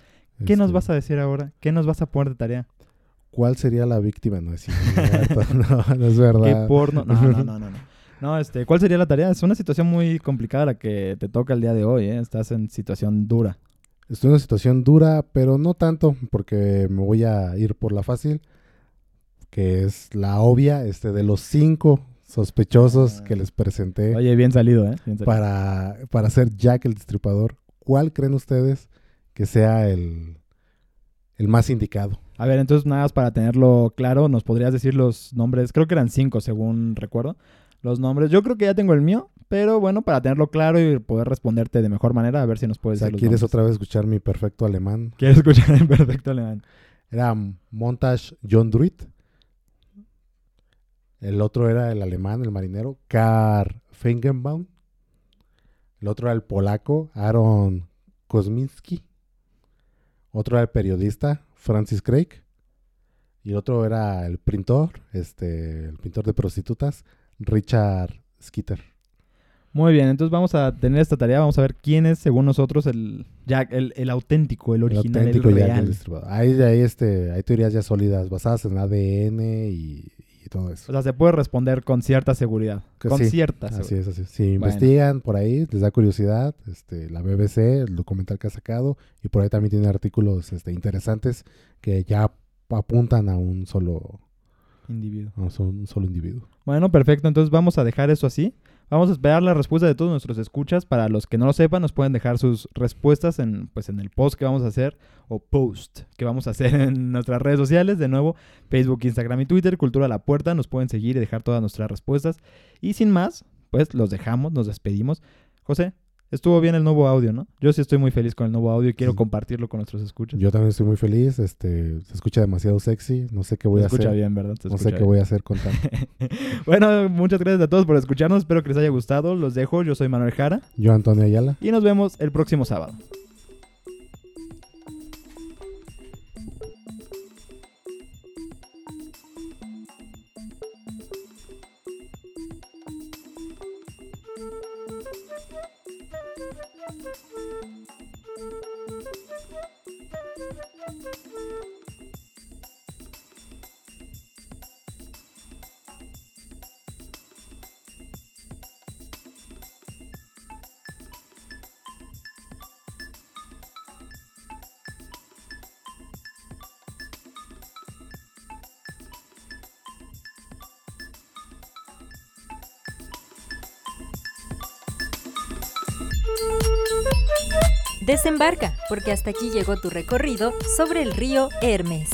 ¿Qué nos Este, vas a decir ahora? ¿Qué nos vas a poner de tarea? ¿Cuál sería la víctima? No es cierto, no, no es ¿Qué verdad. porno? No, no, no, no, no. No, este, ¿cuál sería la tarea? Es una situación muy complicada la que te toca el día de hoy, ¿eh? Estás en situación dura. Estoy en una situación dura, pero no tanto, porque me voy a ir por la fácil, que es la obvia, este, de los cinco sospechosos Ah. que les presenté Oye, bien salido, ¿eh? Bien salido. para, para ser Jack el Destripador. ¿Cuál creen ustedes que sea el, el más indicado? A ver, entonces nada más para tenerlo claro, ¿nos podrías decir los nombres? Creo que eran cinco, según recuerdo. Los nombres, yo creo que ya tengo el mío, pero bueno, para tenerlo claro y poder responderte de mejor manera, a ver si nos O puedes sea, decir los ¿quieres nombres. otra vez escuchar mi perfecto alemán? ¿Quieres escuchar en perfecto alemán? Era Montage John Druid. El otro era el alemán, el marinero, Karl Fengenbaum. El otro era el polaco, Aaron Kosminski. Otro era el periodista, Francis Craig. Y el otro era el pintor, este, el pintor de prostitutas, Richard Skeeter. Muy bien, entonces vamos a tener esta tarea, vamos a ver quién es, según nosotros, el Jack, el, el auténtico, el El original, el, auténtico Jack el. Hay, hay, este, hay teorías ya sólidas basadas en ADN y, y todo eso. O sea, se puede responder con cierta seguridad. Que con sí, cierta Así seguridad. es, así es. Si investigan por ahí, les da curiosidad, este, la BBC, el documental que ha sacado, y por ahí también tiene artículos este, interesantes que ya apuntan a un solo, Individuo. a un solo individuo. Bueno, perfecto. Entonces vamos a dejar eso así. Vamos a esperar la respuesta de todos nuestros escuchas. Para los que no lo sepan, nos pueden dejar sus respuestas en, pues, en el post que vamos a hacer o post que vamos a hacer en nuestras redes sociales. De nuevo, Facebook, Instagram y Twitter, Cultura a la Puerta. Nos pueden seguir y dejar todas nuestras respuestas. Y sin más, pues los dejamos, nos despedimos. José, estuvo bien el nuevo audio, ¿no? Yo sí estoy muy feliz con el nuevo audio y quiero Sí. compartirlo con nuestros escuchas. Yo también estoy muy feliz. Este, se escucha demasiado sexy. No sé qué voy Se a escucha hacer. bien, ¿verdad? Se No sé qué voy a hacer con tanto. Bueno, muchas gracias a todos por escucharnos. Espero que les haya gustado. Los dejo. Yo soy Manuel Jara Yo, Antonio Ayala. y nos vemos el próximo sábado. Desembarca, porque hasta aquí llegó tu recorrido sobre el río Hermes.